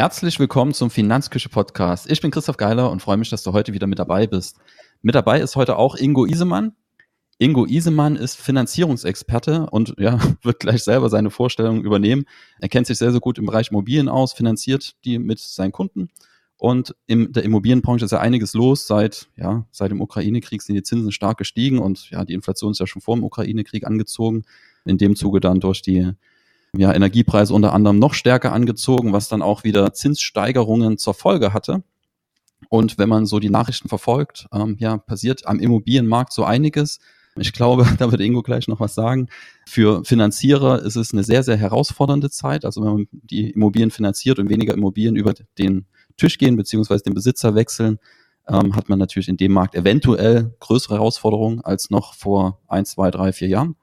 Herzlich willkommen zum Finanzküche Podcast. Ich bin Christoph Geiler und freue mich, dass du heute wieder mit dabei bist. Mit dabei ist heute auch Ingo Isemann. Ingo Isemann ist Finanzierungsexperte und ja, wird gleich selber seine Vorstellungen übernehmen. Er kennt sich sehr, sehr gut im Bereich Immobilien aus, finanziert die mit seinen Kunden. Und in der Immobilienbranche ist ja einiges los. Seit, ja, seit dem Ukraine-Krieg sind die Zinsen stark gestiegen und ja, die Inflation ist ja schon vor dem Ukraine-Krieg angezogen. In dem Zuge dann durch die ja, Energiepreise unter anderem noch stärker angezogen, was dann auch wieder Zinssteigerungen zur Folge hatte. Und wenn man so die Nachrichten verfolgt, ähm, ja, passiert am Immobilienmarkt so einiges. Ich glaube, da wird Ingo gleich noch was sagen. Für Finanzierer ist es eine sehr, sehr herausfordernde Zeit. Also wenn man die Immobilien finanziert und weniger Immobilien über den Tisch gehen, beziehungsweise den Besitzer wechseln, ähm, hat man natürlich in dem Markt eventuell größere Herausforderungen als noch vor ein, zwei, drei, vier Jahren.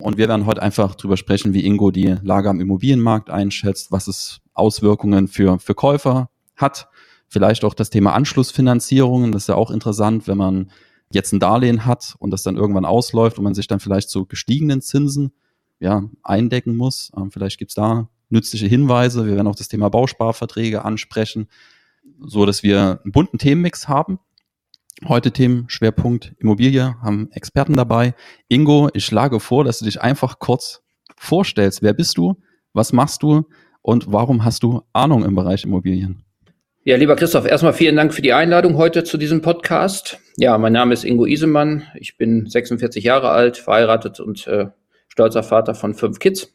Und wir werden heute einfach drüber sprechen, wie Ingo die Lage am Immobilienmarkt einschätzt, was es Auswirkungen für, für Käufer hat. Vielleicht auch das Thema Anschlussfinanzierungen. Das ist ja auch interessant, wenn man jetzt ein Darlehen hat und das dann irgendwann ausläuft und man sich dann vielleicht zu gestiegenen Zinsen ja, eindecken muss. Ähm, vielleicht gibt's da nützliche Hinweise. Wir werden auch das Thema Bausparverträge ansprechen, so dass wir einen bunten Themenmix haben. Heute Themen Schwerpunkt Immobilie, haben Experten dabei. Ingo, ich schlage vor, dass du dich einfach kurz vorstellst. Wer bist du? Was machst du? Und warum hast du Ahnung im Bereich Immobilien? Ja, lieber Christoph, erstmal vielen Dank für die Einladung heute zu diesem Podcast. Ja, mein Name ist Ingo Isemann. Ich bin 46 Jahre alt, verheiratet und äh, stolzer Vater von fünf Kids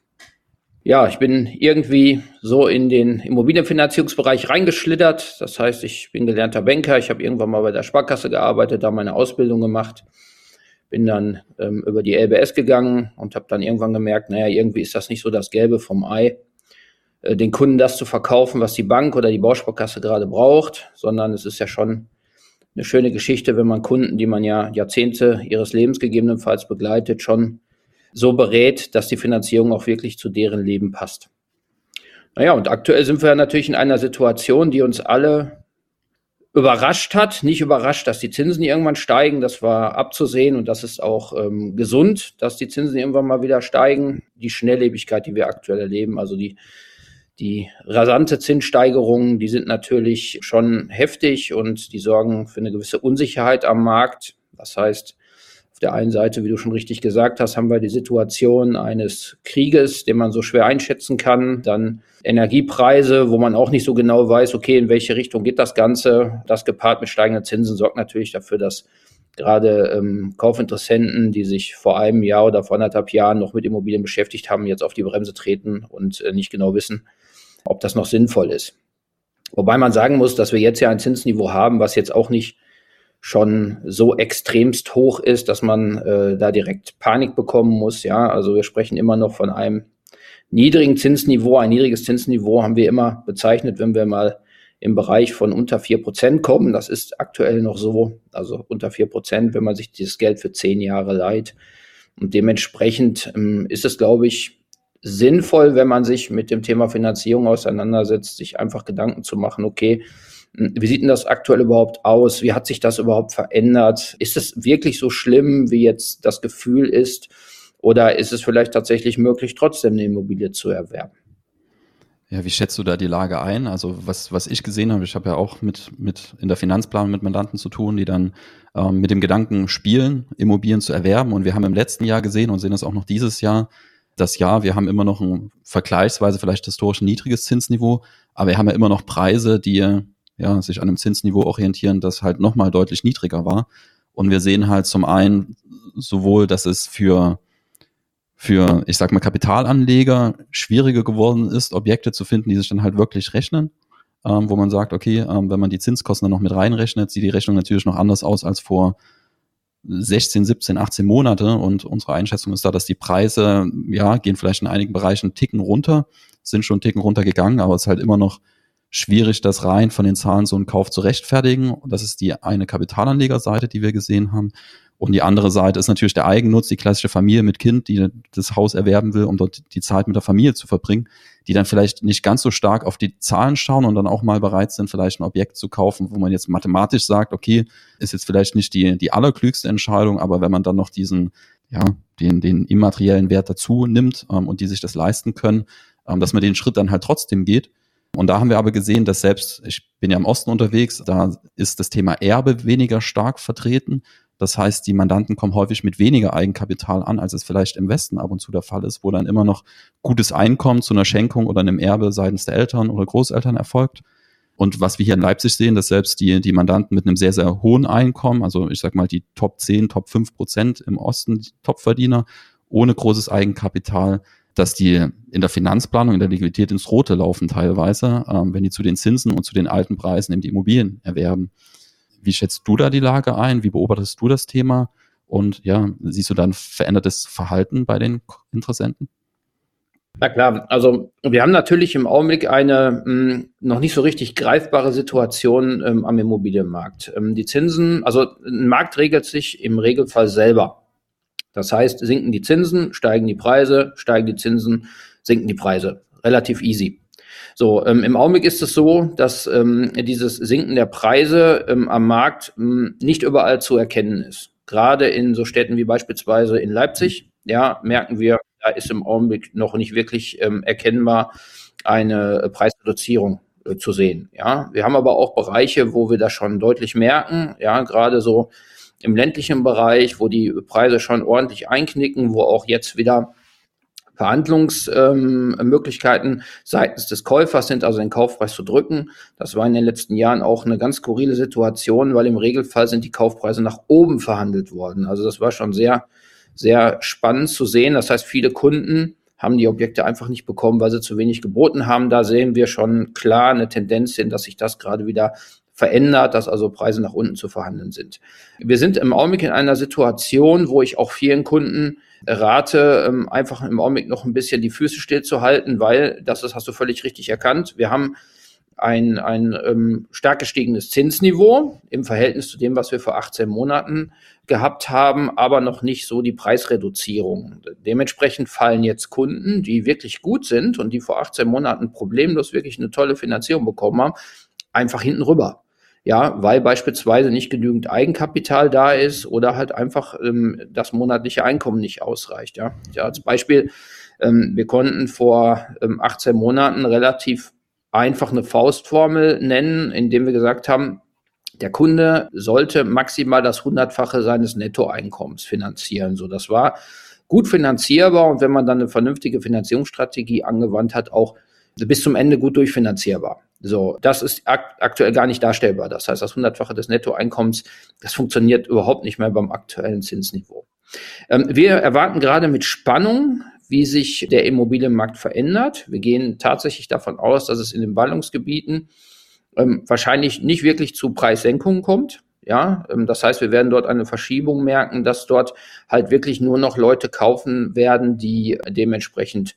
ja, ich bin irgendwie so in den Immobilienfinanzierungsbereich reingeschlittert. Das heißt, ich bin gelernter Banker. Ich habe irgendwann mal bei der Sparkasse gearbeitet, da meine Ausbildung gemacht. Bin dann ähm, über die LBS gegangen und habe dann irgendwann gemerkt, naja, irgendwie ist das nicht so das Gelbe vom Ei, äh, den Kunden das zu verkaufen, was die Bank oder die Bausparkasse gerade braucht, sondern es ist ja schon eine schöne Geschichte, wenn man Kunden, die man ja Jahrzehnte ihres Lebens gegebenenfalls begleitet, schon so berät, dass die Finanzierung auch wirklich zu deren Leben passt. Naja, und aktuell sind wir natürlich in einer Situation, die uns alle überrascht hat. Nicht überrascht, dass die Zinsen irgendwann steigen, das war abzusehen und das ist auch ähm, gesund, dass die Zinsen irgendwann mal wieder steigen. Die Schnelllebigkeit, die wir aktuell erleben, also die, die rasante Zinssteigerungen, die sind natürlich schon heftig und die sorgen für eine gewisse Unsicherheit am Markt. Das heißt, auf der einen Seite, wie du schon richtig gesagt hast, haben wir die Situation eines Krieges, den man so schwer einschätzen kann. Dann Energiepreise, wo man auch nicht so genau weiß, okay, in welche Richtung geht das Ganze. Das gepaart mit steigenden Zinsen sorgt natürlich dafür, dass gerade ähm, Kaufinteressenten, die sich vor einem Jahr oder vor anderthalb Jahren noch mit Immobilien beschäftigt haben, jetzt auf die Bremse treten und äh, nicht genau wissen, ob das noch sinnvoll ist. Wobei man sagen muss, dass wir jetzt ja ein Zinsniveau haben, was jetzt auch nicht schon so extremst hoch ist, dass man äh, da direkt Panik bekommen muss. Ja, also wir sprechen immer noch von einem niedrigen Zinsniveau. Ein niedriges Zinsniveau haben wir immer bezeichnet, wenn wir mal im Bereich von unter vier Prozent kommen. Das ist aktuell noch so, also unter vier Prozent, wenn man sich dieses Geld für zehn Jahre leiht. Und dementsprechend ähm, ist es, glaube ich, sinnvoll, wenn man sich mit dem Thema Finanzierung auseinandersetzt, sich einfach Gedanken zu machen, okay, wie sieht denn das aktuell überhaupt aus? Wie hat sich das überhaupt verändert? Ist es wirklich so schlimm, wie jetzt das Gefühl ist? Oder ist es vielleicht tatsächlich möglich, trotzdem eine Immobilie zu erwerben? Ja, wie schätzt du da die Lage ein? Also was, was ich gesehen habe, ich habe ja auch mit, mit in der Finanzplanung mit Mandanten zu tun, die dann ähm, mit dem Gedanken spielen, Immobilien zu erwerben. Und wir haben im letzten Jahr gesehen und sehen das auch noch dieses Jahr, das Jahr, wir haben immer noch ein vergleichsweise vielleicht historisch niedriges Zinsniveau, aber wir haben ja immer noch Preise, die ja, sich an einem Zinsniveau orientieren, das halt nochmal deutlich niedriger war. Und wir sehen halt zum einen sowohl, dass es für, für, ich sag mal, Kapitalanleger schwieriger geworden ist, Objekte zu finden, die sich dann halt wirklich rechnen, ähm, wo man sagt, okay, ähm, wenn man die Zinskosten dann noch mit reinrechnet, sieht die Rechnung natürlich noch anders aus als vor 16, 17, 18 Monate. Und unsere Einschätzung ist da, dass die Preise, ja, gehen vielleicht in einigen Bereichen Ticken runter, sind schon Ticken runtergegangen, aber es ist halt immer noch schwierig, das rein von den Zahlen so einen Kauf zu rechtfertigen. Das ist die eine Kapitalanlegerseite, die wir gesehen haben. Und die andere Seite ist natürlich der Eigennutz, die klassische Familie mit Kind, die das Haus erwerben will, um dort die Zeit mit der Familie zu verbringen, die dann vielleicht nicht ganz so stark auf die Zahlen schauen und dann auch mal bereit sind, vielleicht ein Objekt zu kaufen, wo man jetzt mathematisch sagt, okay, ist jetzt vielleicht nicht die, die allerklügste Entscheidung, aber wenn man dann noch diesen, ja, den, den immateriellen Wert dazu nimmt ähm, und die sich das leisten können, ähm, dass man den Schritt dann halt trotzdem geht Und da haben wir aber gesehen, dass selbst, ich bin ja im Osten unterwegs, da ist das Thema Erbe weniger stark vertreten. Das heißt, die Mandanten kommen häufig mit weniger Eigenkapital an, als es vielleicht im Westen ab und zu der Fall ist, wo dann immer noch gutes Einkommen zu einer Schenkung oder einem Erbe seitens der Eltern oder Großeltern erfolgt. Und was wir hier in Leipzig sehen, dass selbst die, die Mandanten mit einem sehr, sehr hohen Einkommen, also ich sag mal die Top 10, Top 5 Prozent im Osten, die Topverdiener, ohne großes Eigenkapital, dass die in der Finanzplanung, in der Liquidität ins Rote laufen teilweise, ähm, wenn die zu den Zinsen und zu den alten Preisen eben die Immobilien erwerben. Wie schätzt du da die Lage ein? Wie beobachtest du das Thema? Und ja, siehst du dann verändertes Verhalten bei den Interessenten? Na klar, also wir haben natürlich im Augenblick eine mh, hm, noch nicht so richtig greifbare Situation ähm, am Immobilienmarkt. Ähm, die Zinsen, also ein Markt regelt sich im Regelfall selber. Das heißt, sinken die Zinsen, steigen die Preise, steigen die Zinsen, sinken die Preise. Relativ easy. So, ähm, im Augenblick ist es so, dass ähm, dieses Sinken der Preise ähm, am Markt ähm, nicht überall zu erkennen ist. Gerade in so Städten wie beispielsweise in Leipzig, ja, merken wir, da ist im Augenblick noch nicht wirklich ähm, erkennbar eine Preisreduzierung äh, zu sehen. Ja, wir haben aber auch Bereiche, wo wir das schon deutlich merken. Ja, gerade so im ländlichen Bereich, wo die Preise schon ordentlich einknicken, wo auch jetzt wieder Verhandlungsmöglichkeiten ähm, seitens des Käufers sind, also den Kaufpreis zu drücken. Das war in den letzten Jahren auch eine ganz skurrile Situation, weil im Regelfall sind die Kaufpreise nach oben verhandelt worden. Also das war schon sehr, sehr spannend zu sehen. Das heißt, viele Kunden haben die Objekte einfach nicht bekommen, weil sie zu wenig geboten haben. Da sehen wir schon klar eine Tendenz hin, dass sich das gerade wieder verändert, dass also Preise nach unten zu verhandeln sind. Wir sind im Augenblick in einer Situation, wo ich auch vielen Kunden rate, ähm, einfach im Augenblick noch ein bisschen die Füße stillzuhalten, weil, das ist, hast du völlig richtig erkannt, wir haben ein, ein ähm, stark gestiegenes Zinsniveau im Verhältnis zu dem, was wir vor 18 Monaten gehabt haben, aber noch nicht so die Preisreduzierung. Dementsprechend fallen jetzt Kunden, die wirklich gut sind und die vor 18 Monaten problemlos wirklich eine tolle Finanzierung bekommen haben, einfach hinten rüber. Ja, weil beispielsweise nicht genügend Eigenkapital da ist oder halt einfach ähm, das monatliche Einkommen nicht ausreicht. Ja, ja als Beispiel, ähm, wir konnten vor ähm, 18 Monaten relativ einfach eine Faustformel nennen, indem wir gesagt haben, der Kunde sollte maximal das hundertfache seines Nettoeinkommens finanzieren. So, das war gut finanzierbar und wenn man dann eine vernünftige Finanzierungsstrategie angewandt hat, auch bis zum Ende gut durchfinanzierbar. So, das ist ak aktuell gar nicht darstellbar. Das heißt, das hundertfache des Nettoeinkommens, das funktioniert überhaupt nicht mehr beim aktuellen Zinsniveau. Ähm, wir erwarten gerade mit Spannung, wie sich der Immobilienmarkt verändert. Wir gehen tatsächlich davon aus, dass es in den Ballungsgebieten ähm, wahrscheinlich nicht wirklich zu Preissenkungen kommt. Ja, ähm, das heißt, wir werden dort eine Verschiebung merken, dass dort halt wirklich nur noch Leute kaufen werden, die dementsprechend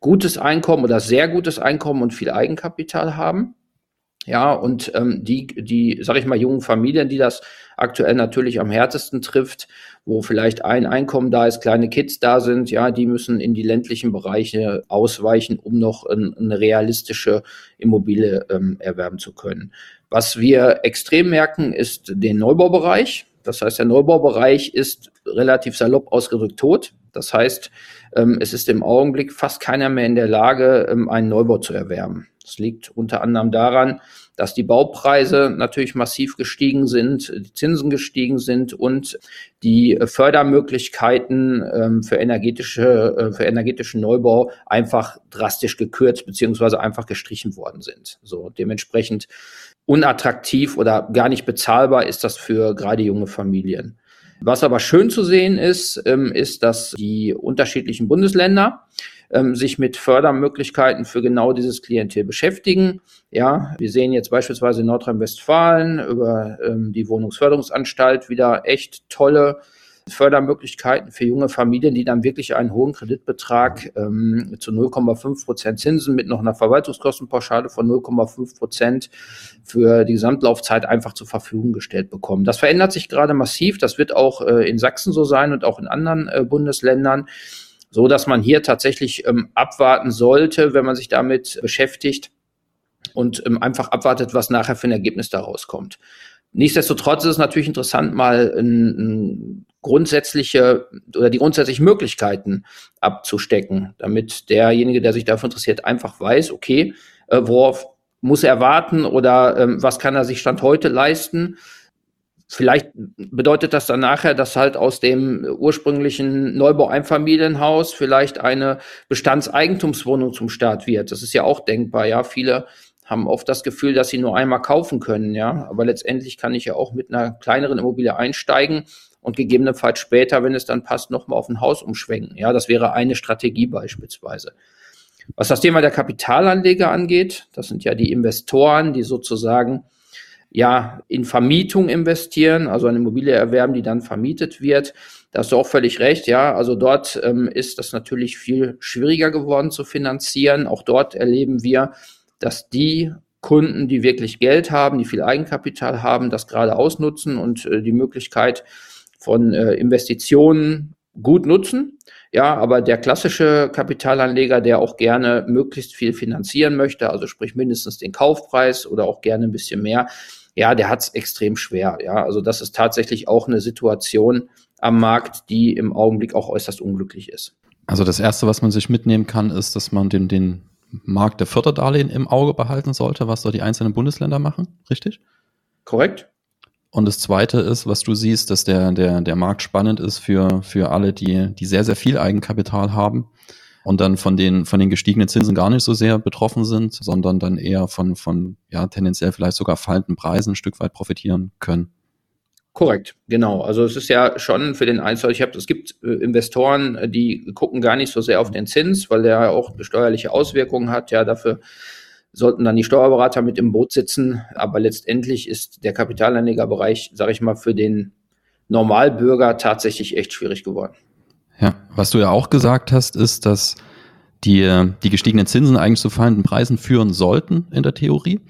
gutes Einkommen oder sehr gutes Einkommen und viel Eigenkapital haben. Ja, und ähm, die, die, sag ich mal, jungen Familien, die das aktuell natürlich am härtesten trifft, wo vielleicht ein Einkommen da ist, kleine Kids da sind, ja, die müssen in die ländlichen Bereiche ausweichen, um noch ein, eine realistische Immobilie ähm, erwerben zu können. Was wir extrem merken, ist den Neubaubereich. Das heißt, der Neubaubereich ist relativ salopp ausgedrückt tot. Das heißt, ähm, es ist im Augenblick fast keiner mehr in der Lage, ähm, einen Neubau zu erwerben. Das liegt unter anderem daran, dass die Baupreise natürlich massiv gestiegen sind, die Zinsen gestiegen sind und die Fördermöglichkeiten ähm, für energetische, äh, für energetischen Neubau einfach drastisch gekürzt beziehungsweise einfach gestrichen worden sind. So dementsprechend unattraktiv oder gar nicht bezahlbar ist das für gerade junge Familien. Was aber schön zu sehen ist, ähm, ist, dass die unterschiedlichen Bundesländer ähm, sich mit Fördermöglichkeiten für genau dieses Klientel beschäftigen. Ja, wir sehen jetzt beispielsweise in Nordrhein-Westfalen über ähm, die Wohnungsförderungsanstalt wieder echt tolle Fördermöglichkeiten für junge Familien, die dann wirklich einen hohen Kreditbetrag ähm, zu 0,5 Prozent Zinsen mit noch einer Verwaltungskostenpauschale von 0,5 Prozent für die Gesamtlaufzeit einfach zur Verfügung gestellt bekommen. Das verändert sich gerade massiv. Das wird auch äh, in Sachsen so sein und auch in anderen äh, Bundesländern, so dass man hier tatsächlich ähm, abwarten sollte, wenn man sich damit beschäftigt und ähm, einfach abwartet, was nachher für ein Ergebnis daraus kommt. Nichtsdestotrotz ist es natürlich interessant, mal ein, ein grundsätzliche oder die grundsätzlichen Möglichkeiten abzustecken, damit derjenige, der sich dafür interessiert, einfach weiß, okay, äh, worauf muss er warten oder ähm, was kann er sich Stand heute leisten. Vielleicht bedeutet das dann nachher, dass halt aus dem ursprünglichen Neubau-Einfamilienhaus vielleicht eine Bestandseigentumswohnung zum Start wird. Das ist ja auch denkbar, ja. Viele haben oft das Gefühl, dass sie nur einmal kaufen können, ja. Aber letztendlich kann ich ja auch mit einer kleineren Immobilie einsteigen und gegebenenfalls später, wenn es dann passt, nochmal auf ein Haus umschwenken. Ja, das wäre eine Strategie beispielsweise. Was das Thema der Kapitalanleger angeht, das sind ja die Investoren, die sozusagen ja in Vermietung investieren, also eine Immobilie erwerben, die dann vermietet wird. Da hast du auch völlig recht, ja. Also dort ähm, ist das natürlich viel schwieriger geworden zu finanzieren. Auch dort erleben wir, dass die Kunden, die wirklich Geld haben, die viel Eigenkapital haben, das gerade ausnutzen und äh, die Möglichkeit von äh, Investitionen gut nutzen. Ja, aber der klassische Kapitalanleger, der auch gerne möglichst viel finanzieren möchte, also sprich mindestens den Kaufpreis oder auch gerne ein bisschen mehr, ja, der hat es extrem schwer. Ja, also das ist tatsächlich auch eine Situation am Markt, die im Augenblick auch äußerst unglücklich ist. Also das erste, was man sich mitnehmen kann, ist, dass man den, den Markt der Förderdarlehen im Auge behalten sollte, was da die einzelnen Bundesländer machen, richtig? Korrekt. Und das zweite ist, was du siehst, dass der, der, der Markt spannend ist für, für alle, die, die sehr, sehr viel Eigenkapital haben und dann von den, von den gestiegenen Zinsen gar nicht so sehr betroffen sind, sondern dann eher von, von ja, tendenziell vielleicht sogar fallenden Preisen ein Stück weit profitieren können. Korrekt, genau. Also es ist ja schon für den Einzelnen, ich habe, es gibt äh, Investoren, äh, die gucken gar nicht so sehr auf den Zins, weil der auch steuerliche Auswirkungen hat. Ja, dafür sollten dann die Steuerberater mit im Boot sitzen. Aber letztendlich ist der Kapitalanlegerbereich, sage ich mal, für den Normalbürger tatsächlich echt schwierig geworden. Ja, was du ja auch gesagt hast, ist, dass die, die gestiegenen Zinsen eigentlich zu fallenden Preisen führen sollten in der Theorie.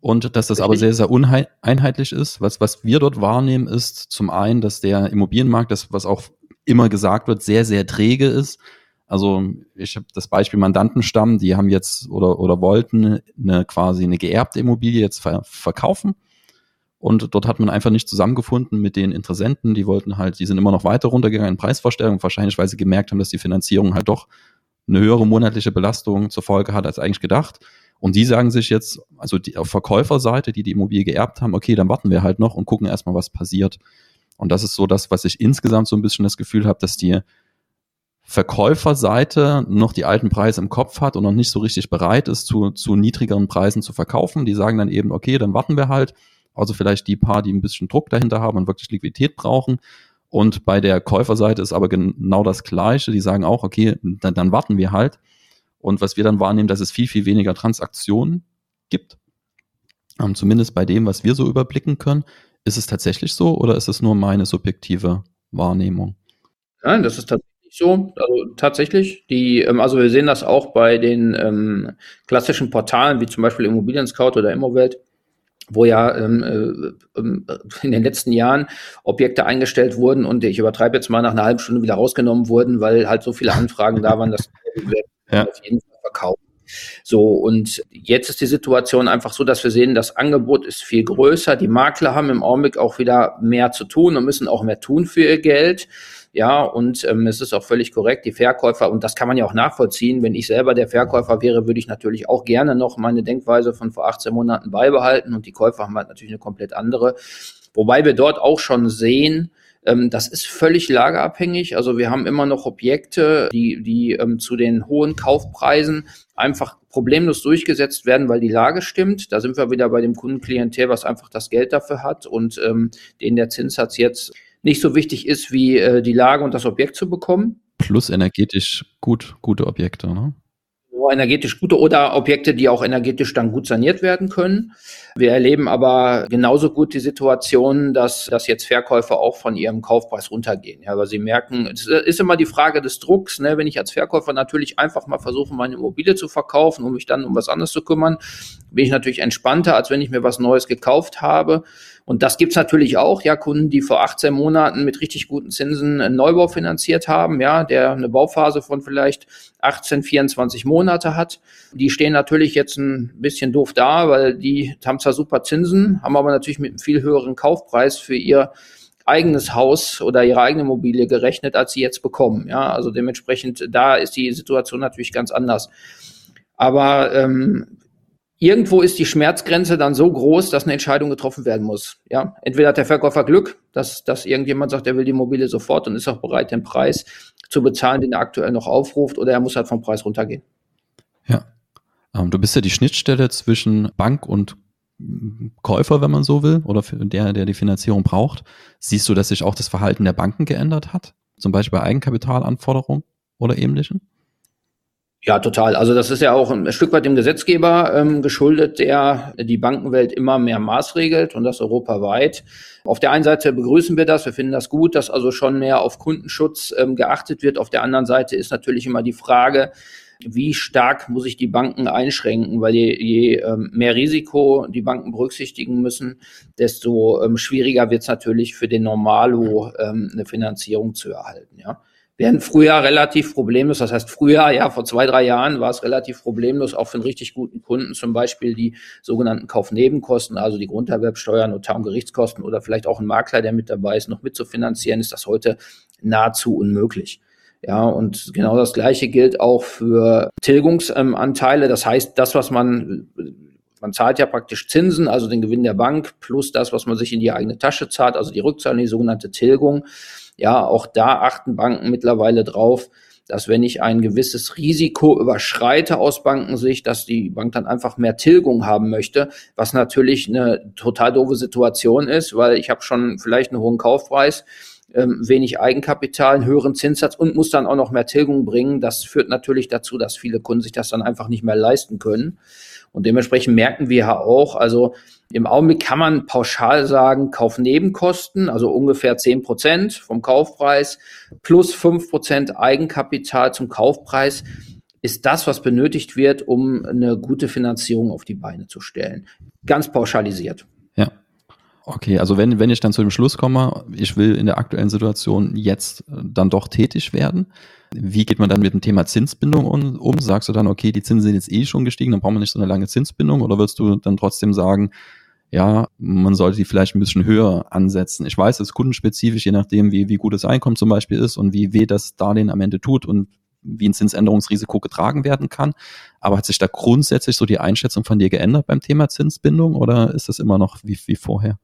Und dass das Richtig. aber sehr, sehr uneinheitlich ist. Was, was wir dort wahrnehmen, ist zum einen, dass der Immobilienmarkt, das, was auch immer gesagt wird, sehr, sehr träge ist. Also ich habe das Beispiel Mandantenstamm, die haben jetzt oder, oder wollten eine quasi eine geerbte Immobilie jetzt ver verkaufen und dort hat man einfach nicht zusammengefunden mit den Interessenten. Die wollten halt, die sind immer noch weiter runtergegangen in Preisvorstellungen, wahrscheinlich weil sie gemerkt haben, dass die Finanzierung halt doch eine höhere monatliche Belastung zur Folge hat als eigentlich gedacht. Und die sagen sich jetzt, also die Verkäuferseite, die die Immobilie geerbt haben, okay, dann warten wir halt noch und gucken erstmal, was passiert. Und das ist so das, was ich insgesamt so ein bisschen das Gefühl habe, dass die Verkäuferseite noch die alten Preise im Kopf hat und noch nicht so richtig bereit ist, zu, zu niedrigeren Preisen zu verkaufen. Die sagen dann eben, okay, dann warten wir halt also vielleicht die paar, die ein bisschen Druck dahinter haben und wirklich Liquidität brauchen. Und bei der Käuferseite ist aber genau das Gleiche. Die sagen auch, okay, dann, dann warten wir halt. Und was wir dann wahrnehmen, dass es viel, viel weniger Transaktionen gibt. Ähm, zumindest bei dem, was wir so überblicken können. Ist es tatsächlich so oder ist es nur meine subjektive Wahrnehmung? Nein, das ist tatsächlich so. Also tatsächlich. Die, ähm, also wir sehen das auch bei den ähm, klassischen Portalen wie zum Beispiel Immobilien Scout oder Immowelt wo ja ähm, äh, ähm, in den letzten Jahren Objekte eingestellt wurden und ich übertreibe jetzt mal nach einer halben Stunde wieder rausgenommen wurden, weil halt so viele Anfragen da waren, dass wir ja. auf jeden Fall verkaufen. So, und jetzt ist die Situation einfach so, dass wir sehen, das Angebot ist viel größer. Die Makler haben im Augenblick auch wieder mehr zu tun und müssen auch mehr tun für ihr Geld. Ja, und ähm, es ist auch völlig korrekt, die Verkäufer, und das kann man ja auch nachvollziehen, wenn ich selber der Verkäufer wäre, würde ich natürlich auch gerne noch meine Denkweise von vor 18 Monaten beibehalten und die Käufer haben halt natürlich eine komplett andere. Wobei wir dort auch schon sehen, ähm, das ist völlig lagerabhängig. Also wir haben immer noch Objekte, die, die ähm, zu den hohen Kaufpreisen einfach problemlos durchgesetzt werden, weil die Lage stimmt. Da sind wir wieder bei dem Kundenklientel, was einfach das Geld dafür hat und ähm, den der Zinssatz jetzt nicht so wichtig ist, wie äh, die Lage und das Objekt zu bekommen. Plus energetisch gut, gute Objekte, ne? energetisch gute oder Objekte, die auch energetisch dann gut saniert werden können. Wir erleben aber genauso gut die Situation, dass, dass jetzt Verkäufer auch von ihrem Kaufpreis runtergehen. Ja, weil sie merken, es ist immer die Frage des Drucks. Ne? Wenn ich als Verkäufer natürlich einfach mal versuche, meine Immobilie zu verkaufen, um mich dann um was anderes zu kümmern, bin ich natürlich entspannter, als wenn ich mir was Neues gekauft habe. Und das gibt's natürlich auch, ja, Kunden, die vor 18 Monaten mit richtig guten Zinsen einen Neubau finanziert haben, ja, der eine Bauphase von vielleicht 18, 24 Monate hat. Die stehen natürlich jetzt ein bisschen doof da, weil die haben zwar super Zinsen, haben aber natürlich mit einem viel höheren Kaufpreis für ihr eigenes Haus oder ihre eigene Immobilie gerechnet, als sie jetzt bekommen. Ja, also dementsprechend, da ist die Situation natürlich ganz anders. Aber ähm, irgendwo ist die Schmerzgrenze dann so groß, dass eine Entscheidung getroffen werden muss. Ja, entweder hat der Verkäufer Glück, dass, dass irgendjemand sagt, er will die Mobile sofort und ist auch bereit, den Preis zu bezahlen, den er aktuell noch aufruft, oder er muss halt vom Preis runtergehen. Ja. Ähm, du bist ja die Schnittstelle zwischen Bank und Käufer, wenn man so will, oder der, der die Finanzierung braucht. Siehst du, dass sich auch das Verhalten der Banken geändert hat? Zum Beispiel bei Eigenkapitalanforderungen oder ähnlichem? Ja, total. Also das ist ja auch ein Stück weit dem Gesetzgeber ähm, geschuldet, der die Bankenwelt immer mehr maßregelt und das europaweit. Auf der einen Seite begrüßen wir das, wir finden das gut, dass also schon mehr auf Kundenschutz ähm, geachtet wird. Auf der anderen Seite ist natürlich immer die Frage, wie stark muss ich die Banken einschränken, weil je, je ähm, mehr Risiko die Banken berücksichtigen müssen, desto ähm, schwieriger wird es natürlich für den Normalo ähm, eine Finanzierung zu erhalten. Ja während früher relativ problemlos, das heißt früher, ja, vor zwei, drei Jahren war es relativ problemlos, auch für einen richtig guten Kunden zum Beispiel die sogenannten Kaufnebenkosten, also die Grunderwerbsteuer, Notar- und Gerichtskosten oder vielleicht auch ein Makler, der mit dabei ist, noch mitzufinanzieren, ist das heute nahezu unmöglich. Ja, und genau das Gleiche gilt auch für Tilgungsanteile. Das heißt, das, was man man zahlt ja praktisch Zinsen, also den Gewinn der Bank, plus das, was man sich in die eigene Tasche zahlt, also die Rückzahlung, die sogenannte Tilgung. Ja, auch da achten Banken mittlerweile drauf, dass wenn ich ein gewisses Risiko überschreite aus Bankensicht, dass die Bank dann einfach mehr Tilgung haben möchte, was natürlich eine total doofe Situation ist, weil ich habe schon vielleicht einen hohen Kaufpreis, ähm, wenig Eigenkapital, einen höheren Zinssatz und muss dann auch noch mehr Tilgung bringen. Das führt natürlich dazu, dass viele Kunden sich das dann einfach nicht mehr leisten können. Und dementsprechend merken wir ja auch, also im Augenblick kann man pauschal sagen, Kaufnebenkosten, also ungefähr zehn Prozent vom Kaufpreis plus fünf Prozent Eigenkapital zum Kaufpreis ist das, was benötigt wird, um eine gute Finanzierung auf die Beine zu stellen. Ganz pauschalisiert. Ja. Okay, also wenn, wenn ich dann zu dem Schluss komme, ich will in der aktuellen Situation jetzt äh, dann doch tätig werden, wie geht man dann mit dem Thema Zinsbindung um? Sagst du dann, okay, die Zinsen sind jetzt eh schon gestiegen, dann brauchen wir nicht so eine lange Zinsbindung? Oder würdest du dann trotzdem sagen, ja, man sollte die vielleicht ein bisschen höher ansetzen? Ich weiß, es ist kundenspezifisch, je nachdem, wie, wie gut das Einkommen zum Beispiel ist und wie weh das Darlehen am Ende tut und wie ein Zinsänderungsrisiko getragen werden kann. Aber hat sich da grundsätzlich so die Einschätzung von dir geändert beim Thema Zinsbindung oder ist das immer noch wie, wie vorher?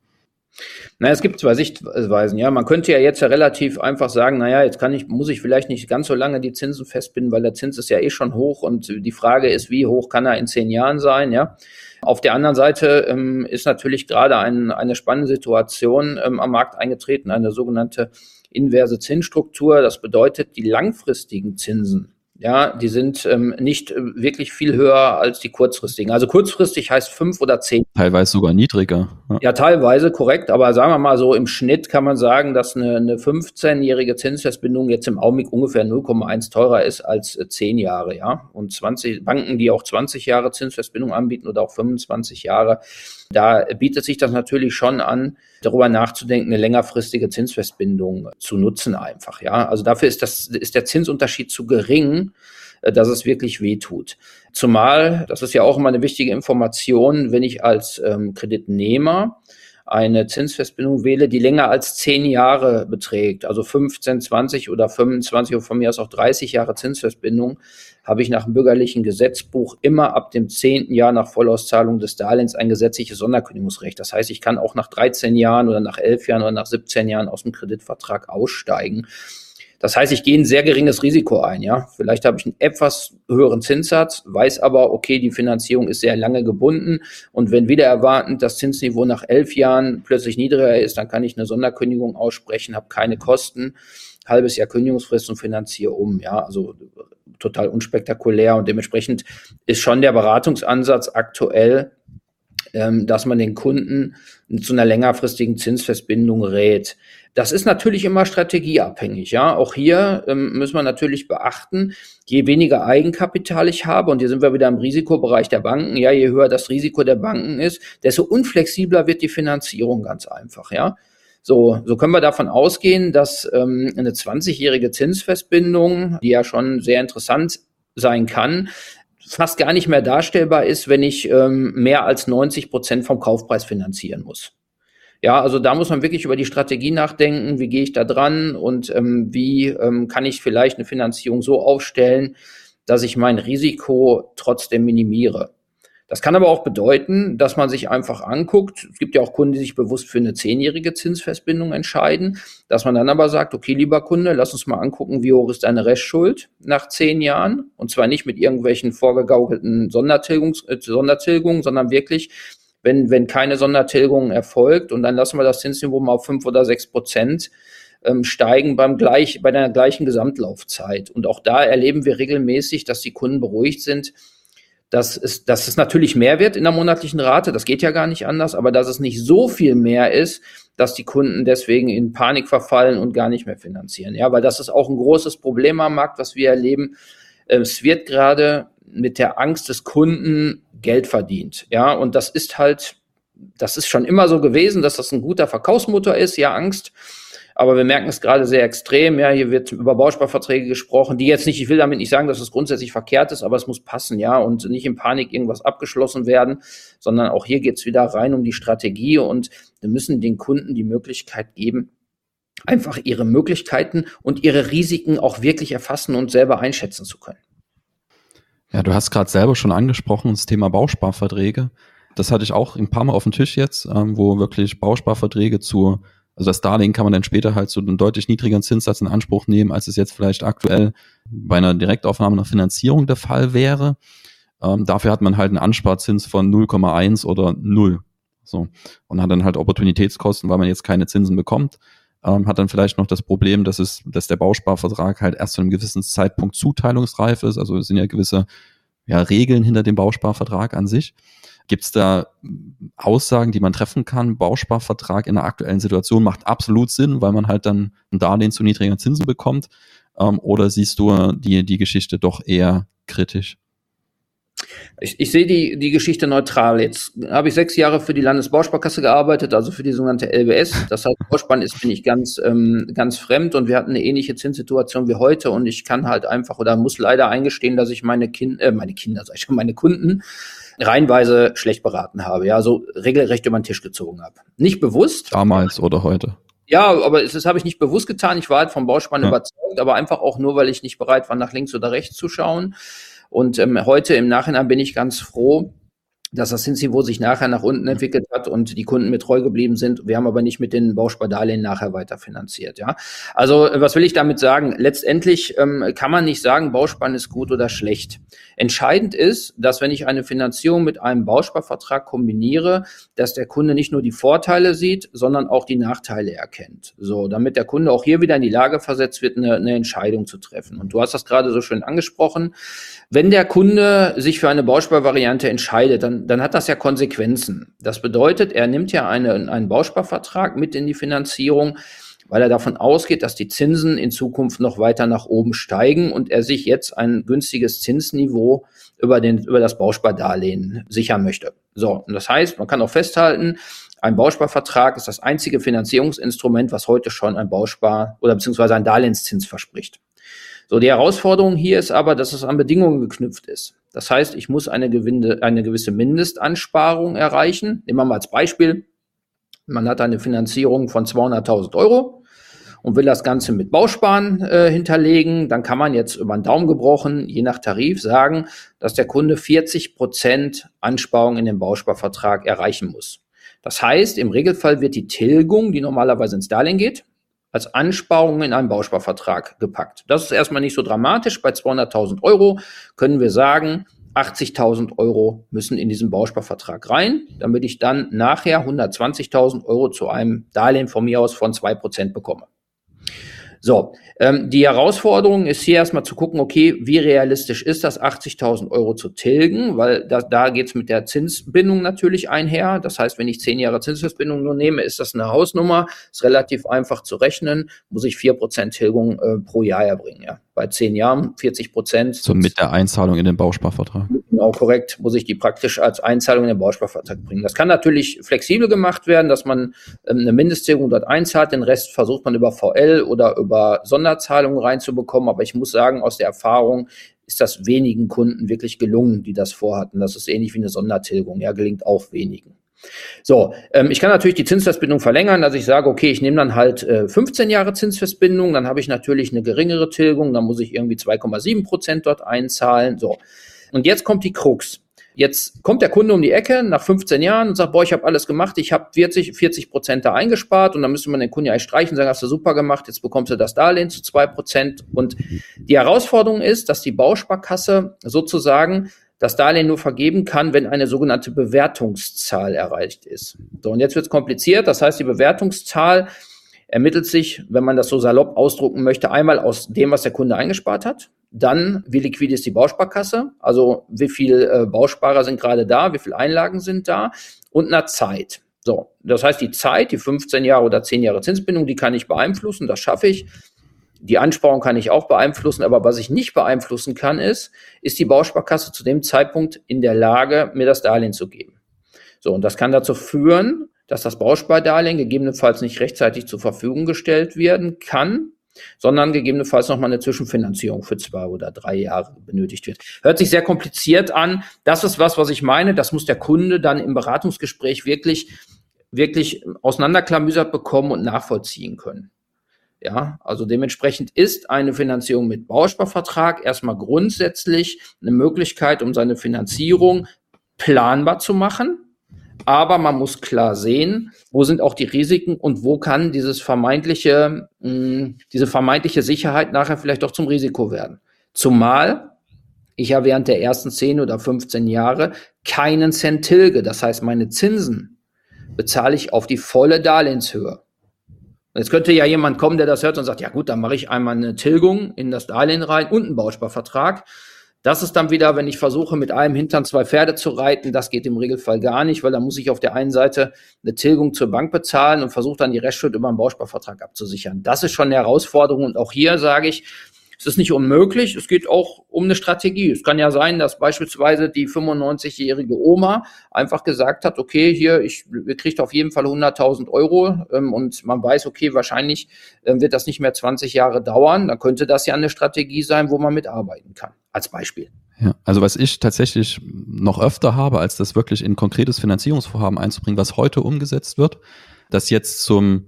Na, es gibt zwei Sichtweisen. Ja, man könnte ja jetzt ja relativ einfach sagen, naja, jetzt kann ich, muss ich vielleicht nicht ganz so lange die Zinsen festbinden, weil der Zins ist ja eh schon hoch und die Frage ist, wie hoch kann er in zehn Jahren sein, ja? Auf der anderen Seite ähm, ist natürlich gerade ein, eine spannende Situation ähm, am Markt eingetreten, eine sogenannte inverse Zinsstruktur. Das bedeutet, die langfristigen Zinsen, ja, die sind ähm, nicht äh, wirklich viel höher als die kurzfristigen. Also kurzfristig heißt fünf oder zehn. Teilweise sogar niedriger. Ja. ja, teilweise korrekt, aber sagen wir mal so, im Schnitt kann man sagen, dass eine, eine 15-jährige Zinsfestbindung jetzt im Augenblick ungefähr 0,1 teurer ist als äh, 10 Jahre, ja. Und 20 Banken, die auch 20 Jahre Zinsfestbindung anbieten oder auch 25 Jahre, da bietet sich das natürlich schon an, darüber nachzudenken, eine längerfristige Zinsfestbindung zu nutzen einfach. Ja, also dafür ist das, ist der Zinsunterschied zu gering, äh, dass es wirklich weh tut. Zumal, das ist ja auch immer eine wichtige Information, wenn ich als ähm, Kreditnehmer eine Zinsfestbindung wähle, die länger als zehn Jahre beträgt, also 15, 20 oder 25 oder von mir aus auch 30 Jahre Zinsfestbindung, habe ich nach dem bürgerlichen Gesetzbuch immer ab dem zehnten Jahr nach Vollauszahlung des Darlehens ein gesetzliches Sonderkündigungsrecht. Das heißt, ich kann auch nach 13 Jahren oder nach 11 Jahren oder nach 17 Jahren aus dem Kreditvertrag aussteigen. Das heißt, ich gehe ein sehr geringes Risiko ein, ja. Vielleicht habe ich einen etwas höheren Zinssatz, weiß aber, okay, die Finanzierung ist sehr lange gebunden und wenn wieder erwartend das Zinsniveau nach elf Jahren plötzlich niedriger ist, dann kann ich eine Sonderkündigung aussprechen, habe keine Kosten, halbes Jahr Kündigungsfrist und finanziere um, ja. Also total unspektakulär und dementsprechend ist schon der Beratungsansatz aktuell, ähm, dass man den Kunden zu einer längerfristigen Zinsfestbindung rät. Das ist natürlich immer strategieabhängig, ja. Auch hier ähm, müssen wir natürlich beachten, je weniger Eigenkapital ich habe, und hier sind wir wieder im Risikobereich der Banken, ja, je höher das Risiko der Banken ist, desto unflexibler wird die Finanzierung ganz einfach, ja. So, so können wir davon ausgehen, dass ähm, eine 20-jährige Zinsfestbindung, die ja schon sehr interessant sein kann, fast gar nicht mehr darstellbar ist, wenn ich ähm, mehr als 90 Prozent vom Kaufpreis finanzieren muss. Ja, also da muss man wirklich über die Strategie nachdenken, wie gehe ich da dran und ähm, wie ähm, kann ich vielleicht eine Finanzierung so aufstellen, dass ich mein Risiko trotzdem minimiere. Das kann aber auch bedeuten, dass man sich einfach anguckt, es gibt ja auch Kunden, die sich bewusst für eine zehnjährige Zinsfestbindung entscheiden, dass man dann aber sagt, okay, lieber Kunde, lass uns mal angucken, wie hoch ist deine Restschuld nach zehn Jahren? Und zwar nicht mit irgendwelchen vorgegaukelten Sondertilgungs äh, Sondertilgungen, sondern wirklich, wenn, wenn keine Sondertilgung erfolgt. Und dann lassen wir das Zinsniveau mal auf fünf oder sechs Prozent ähm, steigen beim gleich, bei der gleichen Gesamtlaufzeit. Und auch da erleben wir regelmäßig, dass die Kunden beruhigt sind, dass es, dass es natürlich mehr wird in der monatlichen Rate, das geht ja gar nicht anders, aber dass es nicht so viel mehr ist, dass die Kunden deswegen in Panik verfallen und gar nicht mehr finanzieren. Ja, weil das ist auch ein großes Problem am Markt, was wir erleben. Es wird gerade mit der Angst des Kunden Geld verdient. Ja, und das ist halt, das ist schon immer so gewesen, dass das ein guter Verkaufsmotor ist, ja, Angst. Aber wir merken es gerade sehr extrem. Ja, hier wird über Bausparverträge gesprochen, die jetzt nicht, ich will damit nicht sagen, dass es grundsätzlich verkehrt ist, aber es muss passen, ja, und nicht in Panik irgendwas abgeschlossen werden, sondern auch hier geht es wieder rein um die Strategie und wir müssen den Kunden die Möglichkeit geben, einfach ihre Möglichkeiten und ihre Risiken auch wirklich erfassen und selber einschätzen zu können. Ja, du hast gerade selber schon angesprochen, das Thema Bausparverträge. Das hatte ich auch ein paar Mal auf dem Tisch jetzt, ähm, wo wirklich Bausparverträge zu also das Darlehen kann man dann später halt zu einem deutlich niedrigeren Zinssatz in Anspruch nehmen, als es jetzt vielleicht aktuell bei einer Direktaufnahme nach Finanzierung der Fall wäre. Ähm, dafür hat man halt einen Ansparzins von 0,1 oder 0. So. Und hat dann halt Opportunitätskosten, weil man jetzt keine Zinsen bekommt. Ähm, hat dann vielleicht noch das Problem, dass es, dass der Bausparvertrag halt erst zu einem gewissen Zeitpunkt zuteilungsreif ist. Also es sind ja gewisse ja, Regeln hinter dem Bausparvertrag an sich. Gibt es da Aussagen, die man treffen kann? Bausparvertrag in der aktuellen Situation macht absolut Sinn, weil man halt dann ein Darlehen zu niedrigen Zinsen bekommt. Ähm, oder siehst du die, die Geschichte doch eher kritisch? Ich, ich sehe die, die Geschichte neutral. Jetzt habe ich sechs Jahre für die Landesbausparkasse gearbeitet, also für die sogenannte LBS. Das heißt, Bauspann ist bin ich ganz, ähm, ganz fremd und wir hatten eine ähnliche Zinssituation wie heute und ich kann halt einfach oder muss leider eingestehen, dass ich meine Kinder, äh, meine Kinder, sag ich schon, meine Kunden reinweise schlecht beraten habe, ja, so regelrecht über den Tisch gezogen habe. Nicht bewusst. Damals oder heute. Ja, aber das, habe ich nicht bewusst getan. Ich war halt vom Bauspann ja. überzeugt, aber einfach auch nur, weil ich nicht bereit war, nach links oder rechts zu schauen. Und ähm, heute im Nachhinein bin ich ganz froh, dass das Zinsniveau sich nachher nach unten entwickelt hat und die Kunden mir treu geblieben sind. Wir haben aber nicht mit den Bauspardarlehen nachher weiterfinanziert. Ja, also was will ich damit sagen? Letztendlich ähm, kann man nicht sagen, Bauspann ist gut oder schlecht. Entscheidend ist, dass wenn ich eine Finanzierung mit einem Bausparvertrag kombiniere, dass der Kunde nicht nur die Vorteile sieht, sondern auch die Nachteile erkennt. So, damit der Kunde auch hier wieder in die Lage versetzt wird, eine, eine Entscheidung zu treffen. Und du hast das gerade so schön angesprochen. Wenn der Kunde sich für eine Bausparvariante entscheidet, dann, dann hat das ja Konsequenzen. Das bedeutet, er nimmt ja eine, einen Bausparvertrag mit in die Finanzierung, weil er davon ausgeht, dass die Zinsen in Zukunft noch weiter nach oben steigen und er sich jetzt ein günstiges Zinsniveau über, den, über das Bauspardarlehen sichern möchte. So, und das heißt, man kann auch festhalten, ein Bausparvertrag ist das einzige Finanzierungsinstrument, was heute schon ein Bauspar- oder beziehungsweise ein Darlehenszins verspricht. So, die Herausforderung hier ist aber, dass es an Bedingungen geknüpft ist. Das heißt, ich muss eine, gewinde, eine gewisse Mindestansparung erreichen. Nehmen wir mal als Beispiel, man hat eine Finanzierung von 200.000 Euro und will das Ganze mit Bausparen äh, hinterlegen, dann kann man jetzt über den Daumen gebrochen, je nach Tarif, sagen, dass der Kunde 40 Prozent Ansparung in den Bausparvertrag erreichen muss. Das heißt, im Regelfall wird die Tilgung, die normalerweise ins Darlehen geht, als Ansparung in einen Bausparvertrag gepackt. Das ist erstmal nicht so dramatisch. Bei 200.000 Euro können wir sagen, 80.000 Euro müssen in diesen Bausparvertrag rein, damit ich dann nachher 120.000 Euro zu einem Darlehen von mir aus von 2% bekomme. So, ähm, die Herausforderung ist hier erstmal zu gucken, okay, wie realistisch ist das, 80.000 Euro zu tilgen, weil da, da geht es mit der Zinsbindung natürlich einher. Das heißt, wenn ich zehn Jahre Zinsbindung nur nehme, ist das eine Hausnummer, ist relativ einfach zu rechnen, muss ich vier Prozent Tilgung äh, pro Jahr erbringen. Ja bei zehn Jahren 40 Prozent. So mit der Einzahlung in den Bausparvertrag. Genau, korrekt. Muss ich die praktisch als Einzahlung in den Bausparvertrag bringen. Das kann natürlich flexibel gemacht werden, dass man ähm, eine Mindesttilgung dort einzahlt. Den Rest versucht man über VL oder über Sonderzahlungen reinzubekommen. Aber ich muss sagen, aus der Erfahrung ist das wenigen Kunden wirklich gelungen, die das vorhatten. Das ist ähnlich wie eine Sondertilgung. Ja, gelingt auch wenigen. So, ähm, ich kann natürlich die Zinsfestbindung verlängern, dass ich sage, okay, ich nehme dann halt äh, 15 Jahre Zinsfestbindung, dann habe ich natürlich eine geringere Tilgung, dann muss ich irgendwie 2,7 Prozent dort einzahlen. So, und jetzt kommt die Krux. Jetzt kommt der Kunde um die Ecke nach 15 Jahren und sagt, boah, ich habe alles gemacht, ich habe 40, 40 Prozent da eingespart und dann müsste man den Kunden ja eigentlich streichen und sagen, hast du super gemacht, jetzt bekommst du das Darlehen zu zwei Prozent. Und die Herausforderung ist, dass die Bausparkasse sozusagen das Darlehen nur vergeben kann, wenn eine sogenannte Bewertungszahl erreicht ist. So, und jetzt wird es kompliziert. Das heißt, die Bewertungszahl ermittelt sich, wenn man das so salopp ausdrucken möchte, einmal aus dem, was der Kunde eingespart hat. Dann, wie liquid ist die Bausparkasse? Also, wie viel äh, Bausparer sind gerade da? Wie viele Einlagen sind da? Und einer Zeit. So. Das heißt, die Zeit, die 15 Jahre oder 10 Jahre Zinsbindung, die kann ich beeinflussen. Das schaffe ich. Die Ansparung kann ich auch beeinflussen, aber was ich nicht beeinflussen kann, ist, ist die Bausparkasse zu dem Zeitpunkt in der Lage, mir das Darlehen zu geben. So, und das kann dazu führen, dass das Bauspardarlehen gegebenenfalls nicht rechtzeitig zur Verfügung gestellt werden kann, sondern gegebenenfalls nochmal eine Zwischenfinanzierung für zwei oder drei Jahre benötigt wird. Hört sich sehr kompliziert an. Das ist was, was ich meine. Das muss der Kunde dann im Beratungsgespräch wirklich, wirklich auseinanderklamüsert bekommen und nachvollziehen können. Ja, also dementsprechend ist eine Finanzierung mit Bausparvertrag erstmal grundsätzlich eine Möglichkeit, um seine Finanzierung planbar zu machen aber man muss klar sehen, wo sind auch die Risiken und wo kann dieses vermeintliche, mh, hm, diese vermeintliche Sicherheit nachher vielleicht doch zum Risiko werden. Zumal ich ja während der ersten 10 oder 15 Jahre keinen Cent tilge. Das heißt, meine Zinsen bezahle ich auf die volle Darlehenshöhe. Jetzt könnte ja jemand kommen, der das hört und sagt, ja gut, dann mache ich einmal eine Tilgung in das Darlehen rein und einen Bausparvertrag. Das ist dann wieder, wenn ich versuche, mit einem Hintern zwei Pferde zu reiten, das geht im Regelfall gar nicht, weil da muss ich auf der einen Seite eine Tilgung zur Bank bezahlen und versuche dann die Restschuld über einen Bausparvertrag abzusichern. Das ist schon eine Herausforderung und auch hier sage ich, es ist nicht unmöglich, es geht auch um eine Strategie. Es kann ja sein, dass beispielsweise die 95-jährige Oma einfach gesagt hat, okay, hier, ich kriegt auf jeden Fall 100.000 Euro ähm, und man weiß, okay, wahrscheinlich äh, wird das nicht mehr 20 Jahre dauern. Dann könnte das ja eine Strategie sein, wo man mitarbeiten kann, als Beispiel. Ja, also was ich tatsächlich noch öfter habe, als das wirklich in konkretes Finanzierungsvorhaben einzubringen, was heute umgesetzt wird, dass jetzt zum,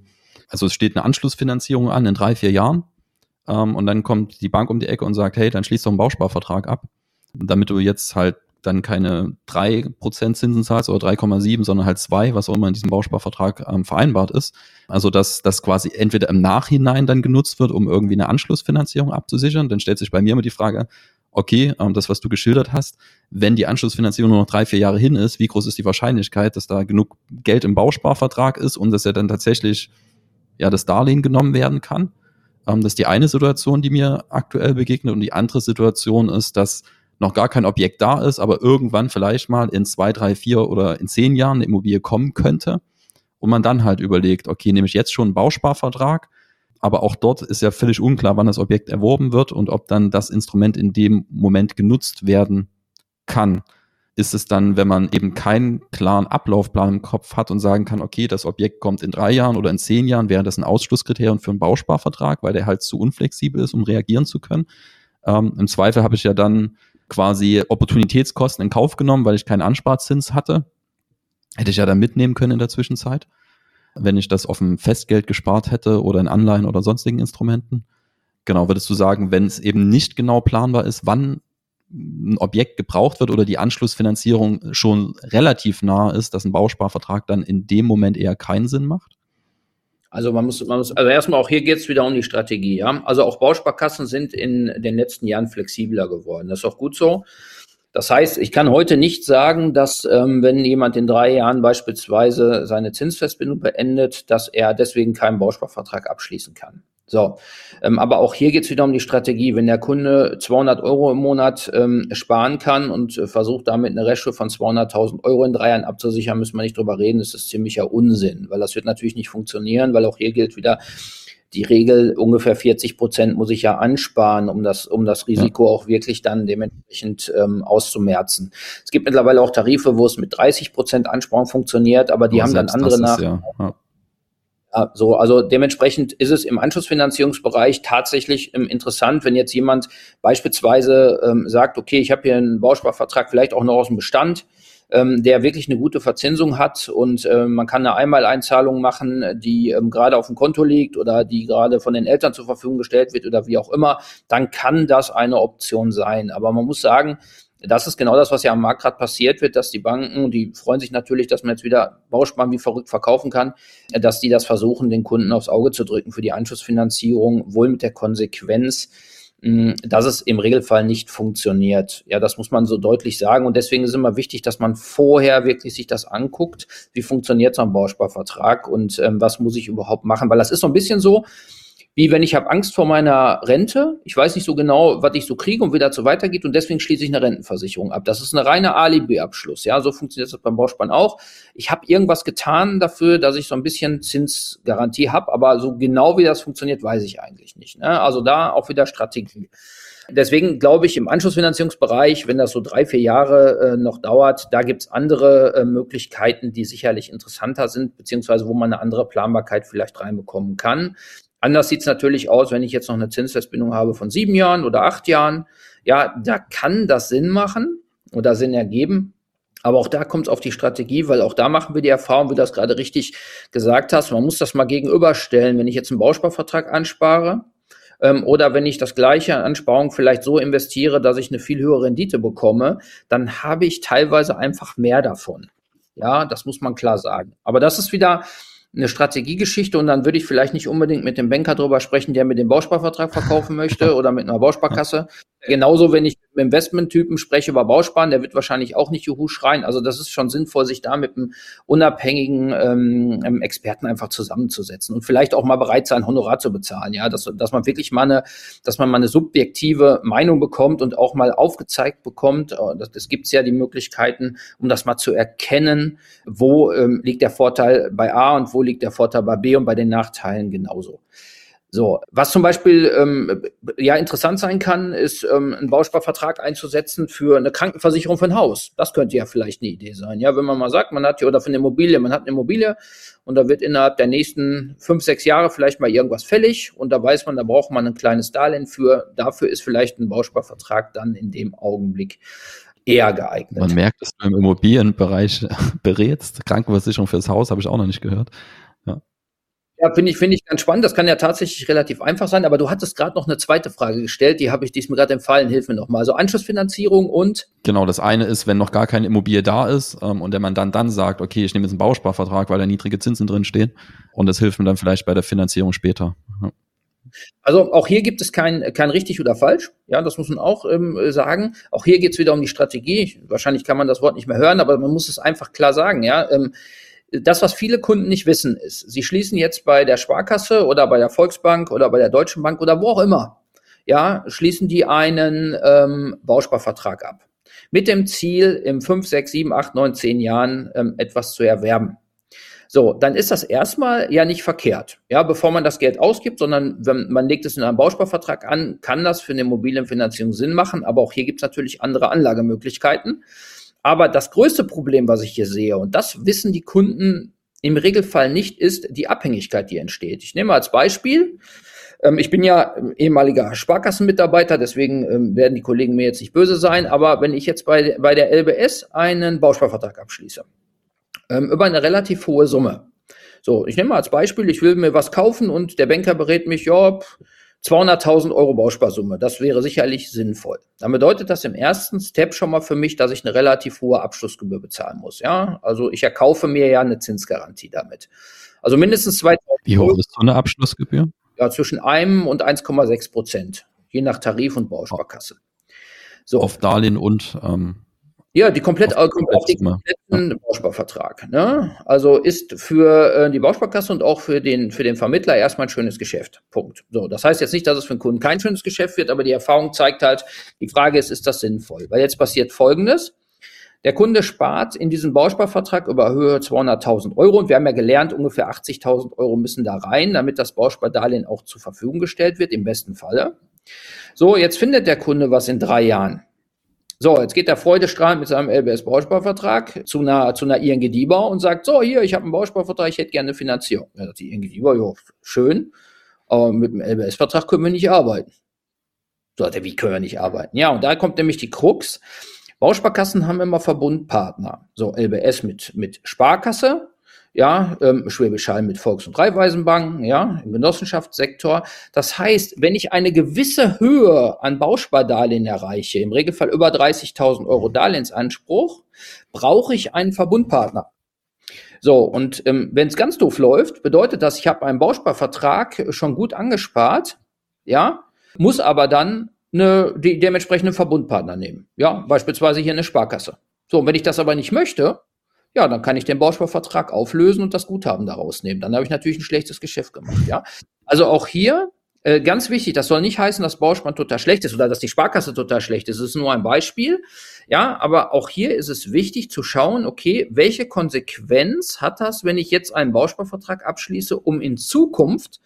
also es steht eine Anschlussfinanzierung an in drei, vier Jahren ähm, und dann kommt die Bank um die Ecke und sagt, hey, dann schließ doch einen Bausparvertrag ab, damit du jetzt halt dann keine drei Prozent Zinsen zahlst oder 3,7, sondern halt zwei, was auch immer in diesem Bausparvertrag ähm, vereinbart ist. Also dass das quasi entweder im Nachhinein dann genutzt wird, um irgendwie eine Anschlussfinanzierung abzusichern. Dann stellt sich bei mir immer die Frage, okay, ähm, das, was du geschildert hast, wenn die Anschlussfinanzierung nur noch drei, vier Jahre hin ist, wie groß ist die Wahrscheinlichkeit, dass da genug Geld im Bausparvertrag ist und dass er dann tatsächlich ja das Darlehen genommen werden kann? Ähm, das ist die eine Situation, die mir aktuell begegnet. Und die andere Situation ist, dass noch gar kein Objekt da ist, aber irgendwann vielleicht mal in zwei, drei, vier oder in zehn Jahren eine Immobilie kommen könnte. Und man dann halt überlegt, okay, nehme ich jetzt schon einen Bausparvertrag, aber auch dort ist ja völlig unklar, wann das Objekt erworben wird und ob dann das Instrument in dem Moment genutzt werden kann ist es dann, wenn man eben keinen klaren Ablaufplan im Kopf hat und sagen kann, okay, das Objekt kommt in drei Jahren oder in zehn Jahren, wäre das ein Ausschlusskriterium für einen Bausparvertrag, weil der halt zu unflexibel ist, um reagieren zu können. Ähm, Im Zweifel habe ich ja dann quasi Opportunitätskosten in Kauf genommen, weil ich keinen Ansparzins hatte. Hätte ich ja dann mitnehmen können in der Zwischenzeit, wenn ich das auf dem Festgeld gespart hätte oder in Anleihen oder sonstigen Instrumenten. Genau, würdest du sagen, wenn es eben nicht genau planbar ist, wann ein Objekt gebraucht wird oder die Anschlussfinanzierung schon relativ nah ist, dass ein Bausparvertrag dann in dem Moment eher keinen Sinn macht? Also man muss, man muss, also erstmal auch hier geht es wieder um die Strategie, ja. Also auch Bausparkassen sind in den letzten Jahren flexibler geworden. Das ist auch gut so. Das heißt, ich kann heute nicht sagen, dass ähm, wenn jemand in drei Jahren beispielsweise seine Zinsfestbindung beendet, dass er deswegen keinen Bausparvertrag abschließen kann. So, ähm, aber auch hier geht es wieder um die Strategie. Wenn der Kunde 200 Euro im Monat ähm, sparen kann und äh, versucht damit eine Restschuld von 200.000 Euro in drei Jahren abzusichern, müssen wir nicht drüber reden. Das ist ziemlicher Unsinn, weil das wird natürlich nicht funktionieren, weil auch hier gilt wieder die Regel, ungefähr 40 Prozent muss ich ja ansparen, um das, um das Risiko ja. auch wirklich dann dementsprechend ähm, auszumerzen. Es gibt mittlerweile auch Tarife, wo es mit 30 Prozent Ansparung funktioniert, aber die aber haben dann andere nach. Ja. Ja. So, also dementsprechend ist es im Anschlussfinanzierungsbereich tatsächlich ähm, interessant, wenn jetzt jemand beispielsweise ähm, sagt, okay, ich habe hier einen Bausparvertrag vielleicht auch noch aus dem Bestand, ähm, der wirklich eine gute Verzinsung hat und äh, man kann eine Einmaleinzahlung machen, die ähm, gerade auf dem Konto liegt oder die gerade von den Eltern zur Verfügung gestellt wird oder wie auch immer, dann kann das eine Option sein. Aber man muss sagen, das ist genau das, was ja am Markt gerade passiert wird, dass die Banken, die freuen sich natürlich, dass man jetzt wieder Bausparen wie verrückt verkaufen kann, dass die das versuchen, den Kunden aufs Auge zu drücken für die Anschlussfinanzierung, wohl mit der Konsequenz, dass es im Regelfall nicht funktioniert. Ja, das muss man so deutlich sagen. Und deswegen ist immer wichtig, dass man vorher wirklich sich das anguckt. Wie funktioniert so ein Bausparvertrag und ähm, was muss ich überhaupt machen? Weil das ist so ein bisschen so, wie wenn ich habe Angst vor meiner Rente, ich weiß nicht so genau, was ich so kriege und wie dazu weitergeht und deswegen schließe ich eine Rentenversicherung ab. Das ist eine reine Alibi-Abschluss. Ja, so funktioniert das beim Bauspann auch. Ich habe irgendwas getan dafür, dass ich so ein bisschen Zinsgarantie habe, aber so genau wie das funktioniert, weiß ich eigentlich nicht. Ne? Also da auch wieder Strategie. Deswegen glaube ich, im Anschlussfinanzierungsbereich, wenn das so drei, vier Jahre äh, noch dauert, da gibt's andere äh, Möglichkeiten, die sicherlich interessanter sind, beziehungsweise wo man eine andere Planbarkeit vielleicht reinbekommen kann. Anders sieht es natürlich aus, wenn ich jetzt noch eine Zinsfestbindung habe von sieben Jahren oder acht Jahren. Ja, da kann das Sinn machen oder Sinn ergeben. Aber auch da kommt es auf die Strategie, weil auch da machen wir die Erfahrung, wie du das gerade richtig gesagt hast. Man muss das mal gegenüberstellen, wenn ich jetzt einen Bausparvertrag anspare ähm, oder wenn ich das gleiche an Ansparung vielleicht so investiere, dass ich eine viel höhere Rendite bekomme, dann habe ich teilweise einfach mehr davon. Ja, das muss man klar sagen. Aber das ist wieder eine Strategiegeschichte und dann würde ich vielleicht nicht unbedingt mit dem Banker drüber sprechen, der mir den Bausparvertrag verkaufen möchte oder mit einer Bausparkasse. Genauso, wenn ich mit Investmenttypen spreche über Bausparen, der wird wahrscheinlich auch nicht Juhu schreien. Also das ist schon sinnvoll, sich da mit einem unabhängigen ähm, Experten einfach zusammenzusetzen und vielleicht auch mal bereit sein, Honorar zu bezahlen. Ja, dass, dass man wirklich mal eine, dass man mal eine subjektive Meinung bekommt und auch mal aufgezeigt bekommt. Oh, das, das gibt es ja die Möglichkeiten, um das mal zu erkennen, wo ähm, liegt der Vorteil bei A und wo liegt der Vorteil bei B und bei den Nachteilen genauso. So, was zum Beispiel ähm, ja interessant sein kann, ist ähm, einen Bausparvertrag einzusetzen für eine Krankenversicherung für ein Haus. Das könnte ja vielleicht eine Idee sein. Ja, wenn man mal sagt, man hat ja oder für eine Immobilie, man hat eine Immobilie und da wird innerhalb der nächsten fünf, sechs Jahre vielleicht mal irgendwas fällig und da weiß man, da braucht man ein kleines Darlehen für. Dafür ist vielleicht ein Bausparvertrag dann in dem Augenblick eher geeignet. Man merkt, dass du im Immobilienbereich berätst. Krankenversicherung fürs Haus habe ich auch noch nicht gehört. Ja, finde ich, finde ich ganz spannend. Das kann ja tatsächlich relativ einfach sein, aber du hattest gerade noch eine zweite Frage gestellt, die habe ich diesmal gerade empfallen. Hilf mir nochmal. Also Anschlussfinanzierung und? Genau, das eine ist, wenn noch gar keine Immobilie da ist ähm, und der man dann dann sagt, okay, ich nehme jetzt einen Bausparvertrag, weil da niedrige Zinsen drin stehen und das hilft mir dann vielleicht bei der Finanzierung später. Ja. Also auch hier gibt es kein, kein richtig oder falsch. Ja, das muss man auch ähm, sagen. Auch hier geht es wieder um die Strategie. Wahrscheinlich kann man das Wort nicht mehr hören, aber man muss es einfach klar sagen. Ja, ähm, das, was viele Kunden nicht wissen, ist, sie schließen jetzt bei der Sparkasse oder bei der Volksbank oder bei der Deutschen Bank oder wo auch immer, ja, schließen die einen ähm, Bausparvertrag ab. Mit dem Ziel, im 5, 6, 7, 8, 9, 10 Jahren ähm, etwas zu erwerben. So, dann ist das erstmal ja nicht verkehrt. Ja, bevor man das Geld ausgibt, sondern wenn man legt es in einem Bausparvertrag an, kann das für eine Immobilienfinanzierung Sinn machen. Aber auch hier gibt es natürlich andere Anlagemöglichkeiten. Aber das größte Problem, was ich hier sehe, und das wissen die Kunden im Regelfall nicht, ist die Abhängigkeit, die entsteht. Ich nehme als Beispiel, ähm, ich bin ja ehemaliger Sparkassenmitarbeiter, deswegen ähm, werden die Kollegen mir jetzt nicht böse sein, aber wenn ich jetzt bei, bei der LBS einen Bausparvertrag abschließe, ähm, über eine relativ hohe Summe. So, ich nehme mal als Beispiel, ich will mir was kaufen und der Banker berät mich, ja, 200.000 Euro Bausparsumme, das wäre sicherlich sinnvoll. Dann bedeutet das im ersten Step schon mal für mich, dass ich eine relativ hohe Abschlussgebühr bezahlen muss. Ja, also ich erkaufe mir ja eine Zinsgarantie damit. Also mindestens 2.000 Wie hoch ist so eine Abschlussgebühr? Ja, zwischen einem und 1,6 Prozent, je nach Tarif und Bausparkasse. So. Auf Darlehen und ähm, ja, die komplett, auf, auf den kompletten ja. Bausparvertrag. Ne? Also ist für äh, die Bausparkasse und auch für den, für den Vermittler erstmal ein schönes Geschäft. Punkt. So, das heißt jetzt nicht, dass es für den Kunden kein schönes Geschäft wird, aber die Erfahrung zeigt halt, die Frage ist, ist das sinnvoll? Weil jetzt passiert Folgendes. Der Kunde spart in diesem Bausparvertrag über Höhe 200.000 Euro und wir haben ja gelernt, ungefähr 80.000 Euro müssen da rein, damit das Bauspardarlehen auch zur Verfügung gestellt wird, im besten Falle. So, jetzt findet der Kunde was in drei Jahren. So, jetzt geht der Freudestrahlend mit seinem LBS-Bausparvertrag zu einer, zu einer ING DIBA und sagt, so, hier, ich habe einen Bausparvertrag, ich hätte gerne Finanzierung. Ja, die ING DIBA, ja, schön, aber mit dem LBS-Vertrag können wir nicht arbeiten. So hat er, wie können wir nicht arbeiten? Ja, und da kommt nämlich die Krux. Bausparkassen haben immer Verbundpartner. So, LBS mit, mit Sparkasse, ja, ähm, Schwäbisch Hall mit Volks- und Raiffeisenbanken, ja, im Genossenschaftssektor. Das heißt, wenn ich eine gewisse Höhe an Bauspardarlehen erreiche, im Regelfall über 30.000 Euro Darlehensanspruch, brauche ich einen Verbundpartner. So, und ähm, wenn es ganz doof läuft, bedeutet das, ich habe einen Bausparvertrag schon gut angespart, ja, muss aber dann eine, die dementsprechenden Verbundpartner nehmen. Ja, beispielsweise hier eine Sparkasse. So, und wenn ich das aber nicht möchte, ja, dann kann ich den Bausparvertrag auflösen und das Guthaben daraus nehmen. Dann habe ich natürlich ein schlechtes Geschäft gemacht, ja. Also auch hier äh, ganz wichtig, das soll nicht heißen, dass Bauspann total schlecht ist oder dass die Sparkasse total schlecht ist. Es ist nur ein Beispiel. Ja, aber auch hier ist es wichtig zu schauen, okay, welche Konsequenz hat das, wenn ich jetzt einen Bausparvertrag abschließe, um in Zukunft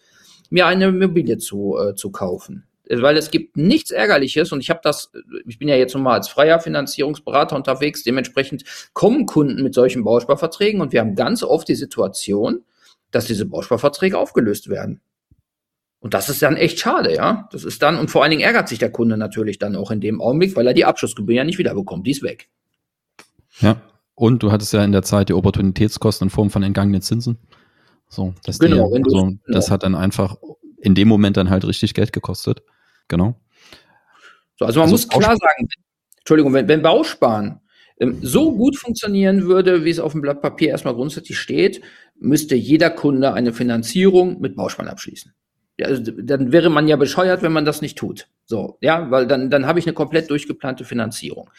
mir eine Immobilie zu, äh, zu kaufen? Weil es gibt nichts Ärgerliches und ich habe das, ich bin ja jetzt nochmal als freier Finanzierungsberater unterwegs, dementsprechend kommen Kunden mit solchen Bausparverträgen und wir haben ganz oft die Situation, dass diese Bausparverträge aufgelöst werden. Und das ist dann echt schade, ja. Das ist dann, und vor allen Dingen ärgert sich der Kunde natürlich dann auch in dem Augenblick, weil er die Abschlussgebühr ja nicht wiederbekommt. Die ist weg. Ja. Und du hattest ja in der Zeit die Opportunitätskosten in Form von entgangenen Zinsen. So, das genau, die, also, genau. das hat dann einfach in dem Moment dann halt richtig Geld gekostet. Genau. So, also man also muss klar sagen, Entschuldigung, wenn, wenn Bausparen ähm, so gut funktionieren würde, wie es auf dem Blatt Papier erstmal grundsätzlich steht, müsste jeder Kunde eine Finanzierung mit Bausparen abschließen. Ja, also, dann wäre man ja bescheuert, wenn man das nicht tut. So, ja, weil dann, dann habe ich eine komplett durchgeplante Finanzierung.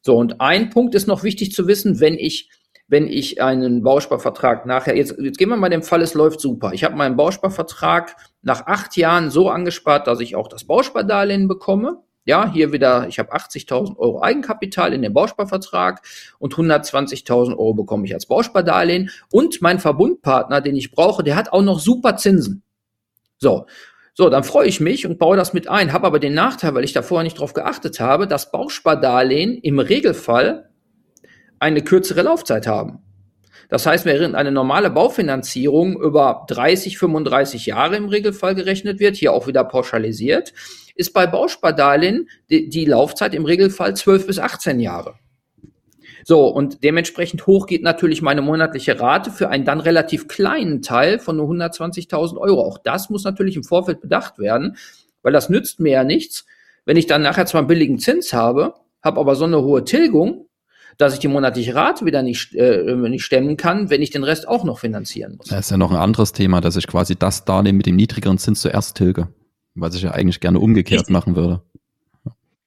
So, und ein Punkt ist noch wichtig zu wissen, wenn ich wenn ich einen Bausparvertrag nachher, jetzt, jetzt gehen wir mal den Fall, es läuft super. Ich habe meinen Bausparvertrag nach acht Jahren so angespart, dass ich auch das Bauspardarlehen bekomme. Ja, hier wieder, ich habe 80.000 Euro Eigenkapital in dem Bausparvertrag und 120.000 Euro bekomme ich als Bauspardarlehen. Und mein Verbundpartner, den ich brauche, der hat auch noch super Zinsen. So, so, dann freue ich mich und baue das mit ein, habe aber den Nachteil, weil ich da vorher nicht drauf geachtet habe, dass Bauspardarlehen im Regelfall eine kürzere Laufzeit haben. Das heißt, während eine normale Baufinanzierung über 30, 35 Jahre im Regelfall gerechnet wird, hier auch wieder pauschalisiert, ist bei Bauspardarlehen die, die Laufzeit im Regelfall 12 bis 18 Jahre. So, und dementsprechend hoch geht natürlich meine monatliche Rate für einen dann relativ kleinen Teil von nur 120.000 Euro. Auch das muss natürlich im Vorfeld bedacht werden, weil das nützt mir ja nichts, wenn ich dann nachher zwar einen billigen Zins habe, habe aber so eine hohe Tilgung, dass ich die monatliche Rate wieder nicht, äh, nicht stemmen kann, wenn ich den Rest auch noch finanzieren muss. Das ist ja noch ein anderes Thema, dass ich quasi das Darlehen mit dem niedrigeren Zins zuerst tilge, was ich ja eigentlich gerne umgekehrt Richtig. machen würde.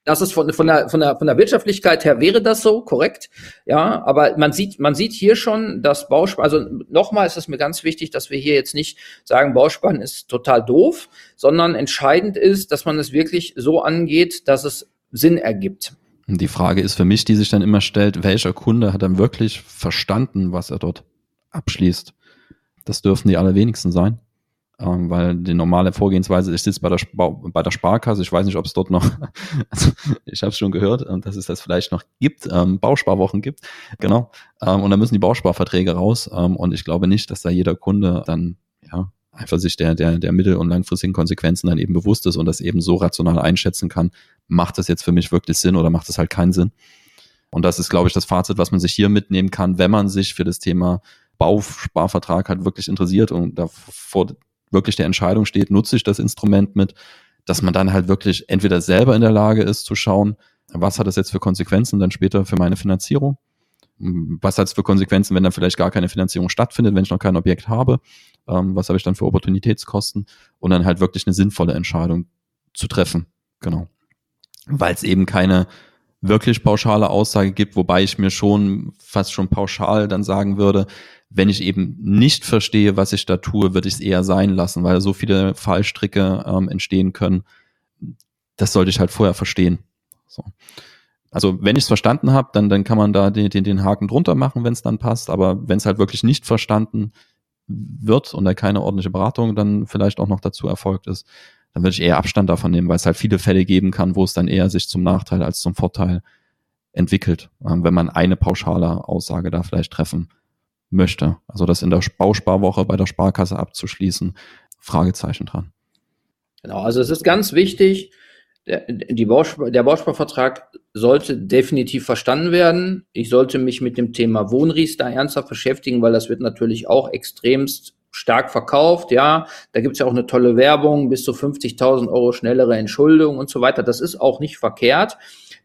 Das ist von, von, der, von, der, von der Wirtschaftlichkeit her wäre das so, korrekt. Ja, aber man sieht, man sieht hier schon, dass Bausparen, also nochmal ist es mir ganz wichtig, dass wir hier jetzt nicht sagen, Bausparen ist total doof, sondern entscheidend ist, dass man es wirklich so angeht, dass es Sinn ergibt. Die Frage ist für mich, die sich dann immer stellt, welcher Kunde hat dann wirklich verstanden, was er dort abschließt? Das dürfen die allerwenigsten sein, ähm, weil die normale Vorgehensweise, ich sitze bei der, bei der Sparkasse, ich weiß nicht, ob es dort noch, also ich habe es schon gehört, ähm, dass es das vielleicht noch gibt, ähm, Bausparwochen gibt, genau, ähm, und dann müssen die Bausparverträge raus ähm, und ich glaube nicht, dass da jeder Kunde dann ja einfach sich der, der, der mittel- und langfristigen Konsequenzen dann eben bewusst ist und das eben so rational einschätzen kann, macht das jetzt für mich wirklich Sinn oder macht das halt keinen Sinn? Und das ist, glaube ich, das Fazit, was man sich hier mitnehmen kann, wenn man sich für das Thema Bausparvertrag halt wirklich interessiert und davor wirklich der Entscheidung steht, nutze ich das Instrument mit, dass man dann halt wirklich entweder selber in der Lage ist zu schauen, was hat das jetzt für Konsequenzen dann später für meine Finanzierung? Was hat es für Konsequenzen, wenn dann vielleicht gar keine Finanzierung stattfindet, wenn ich noch kein Objekt habe? Ähm, was habe ich dann für Opportunitätskosten und dann halt wirklich eine sinnvolle Entscheidung zu treffen. Genau. Weil es eben keine wirklich pauschale Aussage gibt, wobei ich mir schon fast schon pauschal dann sagen würde, wenn ich eben nicht verstehe, was ich da tue, würde ich es eher sein lassen, weil so viele Fallstricke ähm, entstehen können. Das sollte ich halt vorher verstehen. So. Also wenn ich es verstanden habe, dann, dann kann man da den, den, den Haken drunter machen, wenn es dann passt. Aber wenn es halt wirklich nicht verstanden wird und da keine ordentliche Beratung dann vielleicht auch noch dazu erfolgt ist, dann würde ich eher Abstand davon nehmen, weil es halt viele Fälle geben kann, wo es dann eher sich zum Nachteil als zum Vorteil entwickelt, ähm, wenn man eine pauschale Aussage da vielleicht treffen möchte. Also das in der Bausparwoche bei der Sparkasse abzuschließen, Fragezeichen dran. Genau, also es ist ganz wichtig, der, die Bauspar, der Bausparvertrag sollte definitiv verstanden werden. Ich sollte mich mit dem Thema Wohnriester ernsthaft beschäftigen, weil das wird natürlich auch extremst stark verkauft, ja. Da gibt's ja auch eine tolle Werbung, bis zu 50.000 Euro schnellere Entschuldung und so weiter. Das ist auch nicht verkehrt.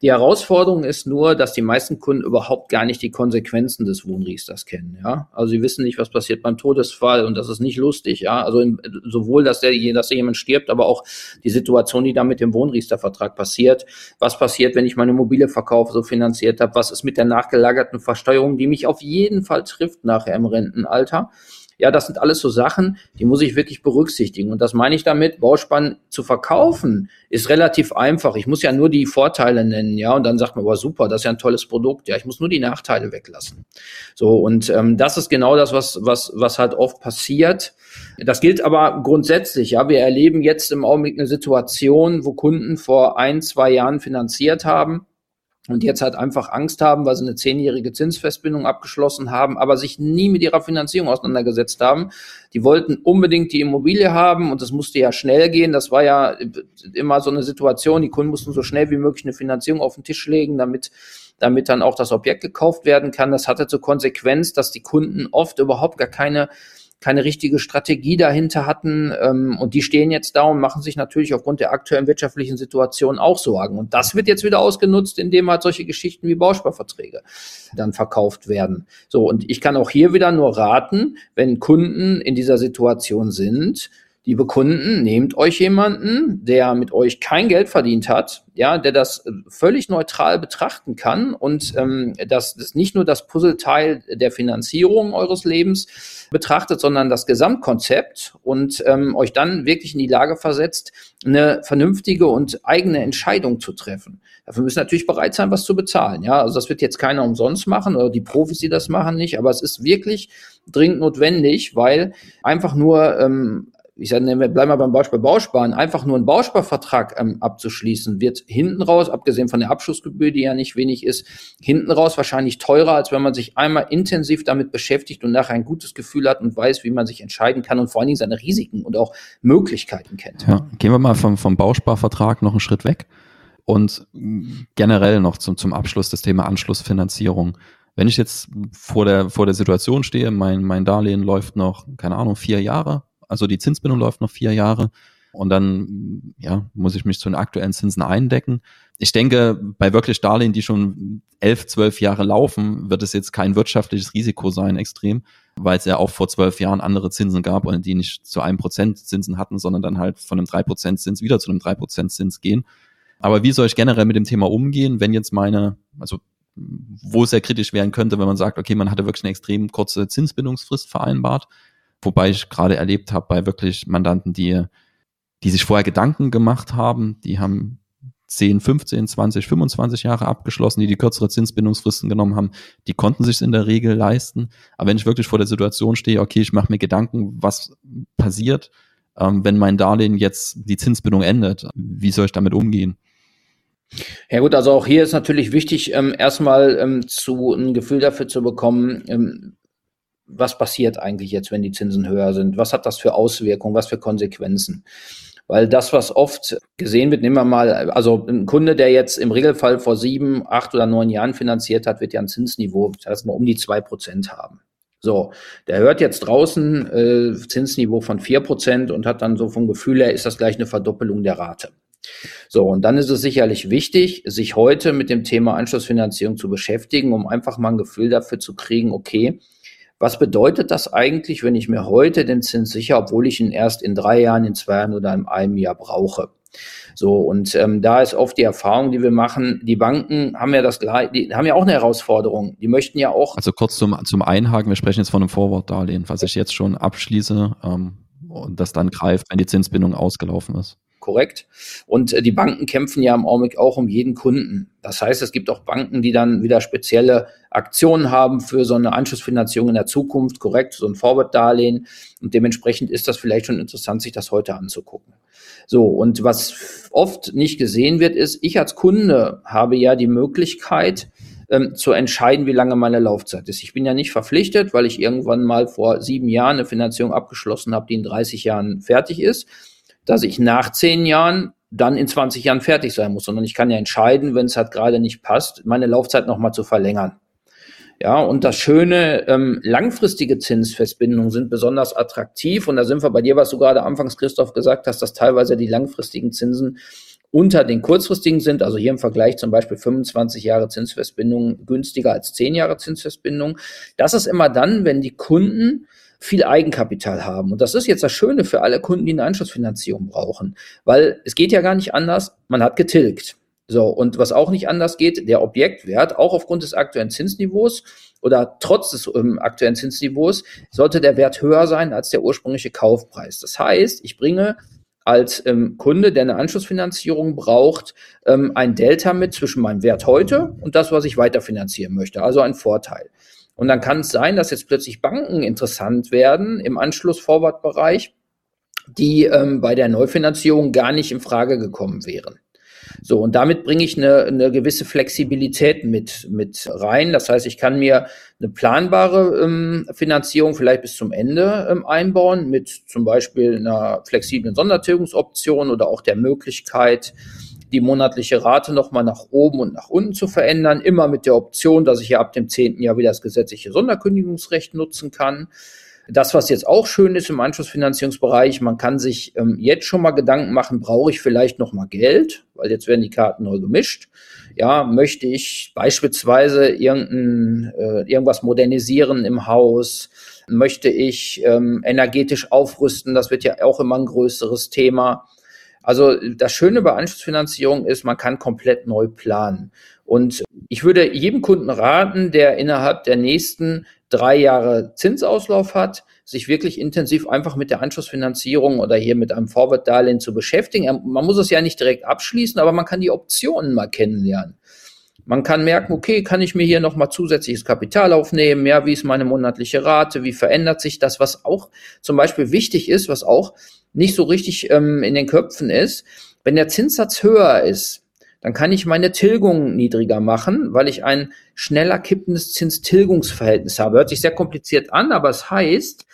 Die Herausforderung ist nur, dass die meisten Kunden überhaupt gar nicht die Konsequenzen des Wohnriesters kennen, ja. Also sie wissen nicht, was passiert beim Todesfall und das ist nicht lustig, ja. Also in, sowohl, dass der, dass der jemand stirbt, aber auch die Situation, die da mit dem Wohnriestervertrag passiert. Was passiert, wenn ich meine Immobilie verkaufe, so finanziert habe? Was ist mit der nachgelagerten Versteuerung, die mich auf jeden Fall trifft nachher im Rentenalter? Ja, das sind alles so Sachen, die muss ich wirklich berücksichtigen. Und das meine ich damit, Bauspann zu verkaufen ist relativ einfach. Ich muss ja nur die Vorteile nennen, ja, und dann sagt man, aber super, das ist ja ein tolles Produkt. Ja, ich muss nur die Nachteile weglassen. So, und ähm, das ist genau das, was, was, was halt oft passiert. Das gilt aber grundsätzlich, ja. Wir erleben jetzt im Augenblick eine Situation, wo Kunden vor ein, zwei Jahren finanziert haben und jetzt halt einfach Angst haben, weil sie eine zehnjährige Zinsfestbindung abgeschlossen haben, aber sich nie mit ihrer Finanzierung auseinandergesetzt haben. Die wollten unbedingt die Immobilie haben und das musste ja schnell gehen. Das war ja immer so eine Situation. Die Kunden mussten so schnell wie möglich eine Finanzierung auf den Tisch legen, damit damit dann auch das Objekt gekauft werden kann. Das hatte zur Konsequenz, dass die Kunden oft überhaupt gar keine keine richtige Strategie dahinter hatten. Ähm, und die stehen jetzt da und machen sich natürlich aufgrund der aktuellen wirtschaftlichen Situation auch Sorgen. Und das wird jetzt wieder ausgenutzt, indem halt solche Geschichten wie Bausparverträge dann verkauft werden. So, und ich kann auch hier wieder nur raten, wenn Kunden in dieser Situation sind, liebe Kunden, nehmt euch jemanden, der mit euch kein Geld verdient hat, ja, der das äh, völlig neutral betrachten kann und ähm, das, das nicht nur das Puzzleteil der Finanzierung eures Lebens betrachtet, sondern das Gesamtkonzept und ähm, euch dann wirklich in die Lage versetzt, eine vernünftige und eigene Entscheidung zu treffen. Dafür müssen natürlich bereit sein, was zu bezahlen. Ja, also das wird jetzt keiner umsonst machen oder die Profis, die das machen, nicht. Aber es ist wirklich dringend notwendig, weil einfach nur ähm, ich sage, wir bleiben mal beim Beispiel Bausparen, einfach nur einen Bausparvertrag ähm, abzuschließen, wird hinten raus, abgesehen von der Abschlussgebühr, die ja nicht wenig ist, hinten raus wahrscheinlich teurer, als wenn man sich einmal intensiv damit beschäftigt und nachher ein gutes Gefühl hat und weiß, wie man sich entscheiden kann und vor allen Dingen seine Risiken und auch Möglichkeiten kennt. Ja, gehen wir mal vom, vom Bausparvertrag noch einen Schritt weg und generell noch zum, zum Abschluss das Thema Anschlussfinanzierung. Wenn ich jetzt vor der, vor der Situation stehe, mein, mein Darlehen läuft noch, keine Ahnung, vier Jahre, also die Zinsbindung läuft noch vier Jahre. Und dann ja, muss ich mich zu den aktuellen Zinsen eindecken. Ich denke, bei wirklich Darlehen, die schon elf, zwölf Jahre laufen, wird es jetzt kein wirtschaftliches Risiko sein, extrem, weil es ja auch vor zwölf Jahren andere Zinsen gab und die nicht zu einem Prozent Zinsen hatten, sondern dann halt von einem drei Prozent Zins wieder zu einem drei Prozent Zins gehen. Aber wie soll ich generell mit dem Thema umgehen, wenn jetzt meine, also wo es sehr kritisch werden könnte, wenn man sagt, okay, man hatte wirklich eine extrem kurze Zinsbindungsfrist vereinbart Wobei ich gerade erlebt habe bei wirklich Mandanten, die, die sich vorher Gedanken gemacht haben, die haben 10, 15, 20, 25 Jahre abgeschlossen, die die kürzere Zinsbindungsfristen genommen haben, die konnten sich in der Regel leisten. Aber wenn ich wirklich vor der Situation stehe, okay, ich mache mir Gedanken, was passiert, ähm, wenn mein Darlehen jetzt die Zinsbindung endet, wie soll ich damit umgehen? Ja gut, also auch hier ist natürlich wichtig, ähm, erstmal ähm, zu ein Gefühl dafür zu bekommen, ähm, was passiert eigentlich jetzt, wenn die Zinsen höher sind? Was hat das für Auswirkungen? Was für Konsequenzen? Weil das, was oft gesehen wird, nehmen wir mal, also ein Kunde, der jetzt im Regelfall vor sieben, acht oder neun Jahren finanziert hat, wird ja ein Zinsniveau, das mal um die zwei Prozent haben. So, der hört jetzt draußen äh, Zinsniveau von vier Prozent und hat dann so vom Gefühl her, ist das gleich eine Verdoppelung der Rate. So, und dann ist es sicherlich wichtig, sich heute mit dem Thema Anschlussfinanzierung zu beschäftigen, um einfach mal ein Gefühl dafür zu kriegen, okay, was bedeutet das eigentlich, wenn ich mir heute den Zins sicher, obwohl ich ihn erst in drei Jahren, in zwei Jahren oder in einem Jahr brauche? So, und ähm, da ist oft die Erfahrung, die wir machen, die Banken haben ja das die haben ja auch eine Herausforderung. Die möchten ja auch. Also kurz zum, zum Einhaken, wir sprechen jetzt von einem Forward-Darlehen, was ich jetzt schon abschließe ähm, und das dann greift, wenn die Zinsbindung ausgelaufen ist korrekt. Und äh, die Banken kämpfen ja im Augenblick auch um jeden Kunden. Das heißt, es gibt auch Banken, die dann wieder spezielle Aktionen haben für so eine Anschlussfinanzierung in der Zukunft, korrekt, so ein Forward-Darlehen. Und dementsprechend ist das vielleicht schon interessant, sich das heute anzugucken. So, und was oft nicht gesehen wird, ist, ich als Kunde habe ja die Möglichkeit, ähm, zu entscheiden, wie lange meine Laufzeit ist. Ich bin ja nicht verpflichtet, weil ich irgendwann mal vor sieben Jahren eine Finanzierung abgeschlossen habe, die in 30 Jahren fertig ist dass ich nach zehn Jahren dann in 20 Jahren fertig sein muss, sondern ich kann ja entscheiden, wenn es halt gerade nicht passt, meine Laufzeit nochmal zu verlängern. Ja, und das Schöne, ähm, langfristige Zinsfestbindungen sind besonders attraktiv. Und da sind wir bei dir, was du gerade anfangs, Christoph, gesagt hast, dass teilweise die langfristigen Zinsen unter den kurzfristigen sind. Also hier im Vergleich zum Beispiel 25 Jahre Zinsfestbindung günstiger als 10 Jahre Zinsfestbindung. Das ist immer dann, wenn die Kunden viel Eigenkapital haben. Und das ist jetzt das Schöne für alle Kunden, die eine Anschlussfinanzierung brauchen. Weil es geht ja gar nicht anders. Man hat getilgt. So, und was auch nicht anders geht, der Objektwert, auch aufgrund des aktuellen Zinsniveaus oder trotz des ähm, aktuellen Zinsniveaus, sollte der Wert höher sein als der ursprüngliche Kaufpreis. Das heißt, ich bringe als ähm, Kunde, der eine Anschlussfinanzierung braucht, ähm, ein Delta mit zwischen meinem Wert heute und das, was ich weiterfinanzieren möchte. Also ein Vorteil. Und dann kann es sein, dass jetzt plötzlich Banken interessant werden im Anschluss-Forward-Bereich, die ähm, bei der Neufinanzierung gar nicht in Frage gekommen wären. So, und damit bringe ich eine, eine gewisse Flexibilität mit, mit rein. Das heißt, ich kann mir eine planbare ähm, Finanzierung vielleicht bis zum Ende ähm, einbauen, mit zum Beispiel einer flexiblen Sondertilgungsoption oder auch der Möglichkeit, die monatliche Rate nochmal nach oben und nach unten zu verändern, immer mit der Option, dass ich ja ab dem zehnten Jahr wieder das gesetzliche Sonderkündigungsrecht nutzen kann. Das, was jetzt auch schön ist im Anschlussfinanzierungsbereich, man kann sich ähm, jetzt schon mal Gedanken machen, brauche ich vielleicht noch mal Geld, weil jetzt werden die Karten neu gemischt. Ja, möchte ich beispielsweise irgendein, äh, irgendwas modernisieren im Haus? Möchte ich ähm, energetisch aufrüsten? Das wird ja auch immer ein größeres Thema. Also das Schöne bei Anschlussfinanzierung ist, man kann komplett neu planen. Und ich würde jedem Kunden raten, der innerhalb der nächsten drei Jahre Zinsauslauf hat, sich wirklich intensiv einfach mit der Anschlussfinanzierung oder hier mit einem Forward-Darlehen zu beschäftigen. Man muss es ja nicht direkt abschließen, aber man kann die Optionen mal kennenlernen. Man kann merken, okay, kann ich mir hier nochmal zusätzliches Kapital aufnehmen? Ja, wie ist meine monatliche Rate? Wie verändert sich das? Was auch zum Beispiel wichtig ist, was auch nicht so richtig ähm, in den Köpfen ist, wenn der Zinssatz höher ist, dann kann ich meine Tilgung niedriger machen, weil ich ein schneller kippendes Zinstilgungsverhältnis habe. Hört sich sehr kompliziert an, aber es heißt,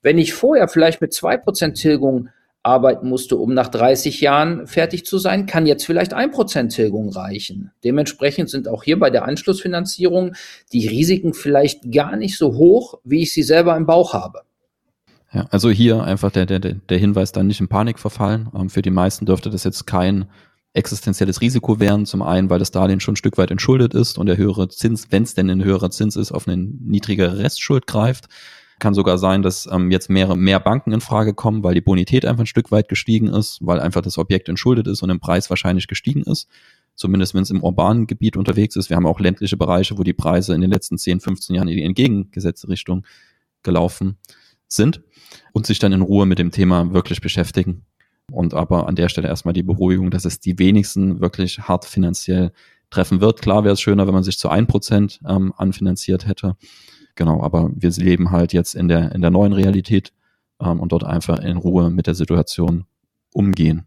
wenn ich vorher vielleicht mit zwei Prozent Tilgung arbeiten musste, um nach 30 Jahren fertig zu sein, kann jetzt vielleicht ein Prozent Tilgung reichen. Dementsprechend sind auch hier bei der Anschlussfinanzierung die Risiken vielleicht gar nicht so hoch, wie ich sie selber im Bauch habe. Ja, also hier einfach der, der, der Hinweis dann nicht in Panik verfallen. Ähm, für die meisten dürfte das jetzt kein existenzielles Risiko wären. Zum einen, weil das Darlehen schon ein Stück weit entschuldet ist und der höhere Zins, wenn es denn ein höherer Zins ist, auf eine niedrigere Restschuld greift. Kann sogar sein, dass ähm, jetzt mehrere, mehr Banken in Frage kommen, weil die Bonität einfach ein Stück weit gestiegen ist, weil einfach das Objekt entschuldet ist und im Preis wahrscheinlich gestiegen ist. Zumindest wenn es im urbanen Gebiet unterwegs ist. Wir haben auch ländliche Bereiche, wo die Preise in den letzten 10, 15 Jahren in die entgegengesetzte Richtung gelaufen sind und sich dann in Ruhe mit dem Thema wirklich beschäftigen. Und aber an der Stelle erstmal die Beruhigung, dass es die wenigsten wirklich hart finanziell treffen wird. Klar wäre es schöner, wenn man sich zu ein Prozent ähm, anfinanziert hätte. Genau, aber wir leben halt jetzt in der, in der neuen Realität ähm, und dort einfach in Ruhe mit der Situation umgehen.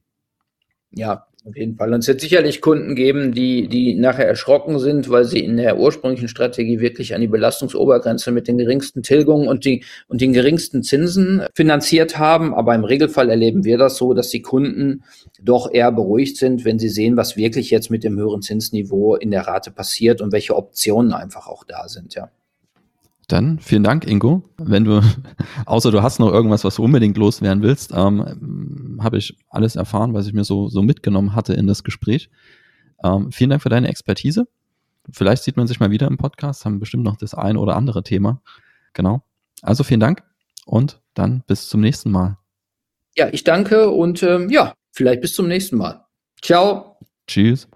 Ja, auf jeden Fall. Und es wird sicherlich Kunden geben, die, die nachher erschrocken sind, weil sie in der ursprünglichen Strategie wirklich an die Belastungsobergrenze mit den geringsten Tilgungen und, die, und den geringsten Zinsen finanziert haben. Aber im Regelfall erleben wir das so, dass die Kunden doch eher beruhigt sind, wenn sie sehen, was wirklich jetzt mit dem höheren Zinsniveau in der Rate passiert und welche Optionen einfach auch da sind, ja. Dann vielen Dank, Ingo. Wenn du, außer du hast noch irgendwas, was du unbedingt loswerden willst, ähm, habe ich alles erfahren, was ich mir so, so mitgenommen hatte in das Gespräch. Ähm, vielen Dank für deine Expertise. Vielleicht sieht man sich mal wieder im Podcast, haben bestimmt noch das ein oder andere Thema. Genau. Also vielen Dank und dann bis zum nächsten Mal. Ja, ich danke und ähm, ja, vielleicht bis zum nächsten Mal. Ciao. Tschüss.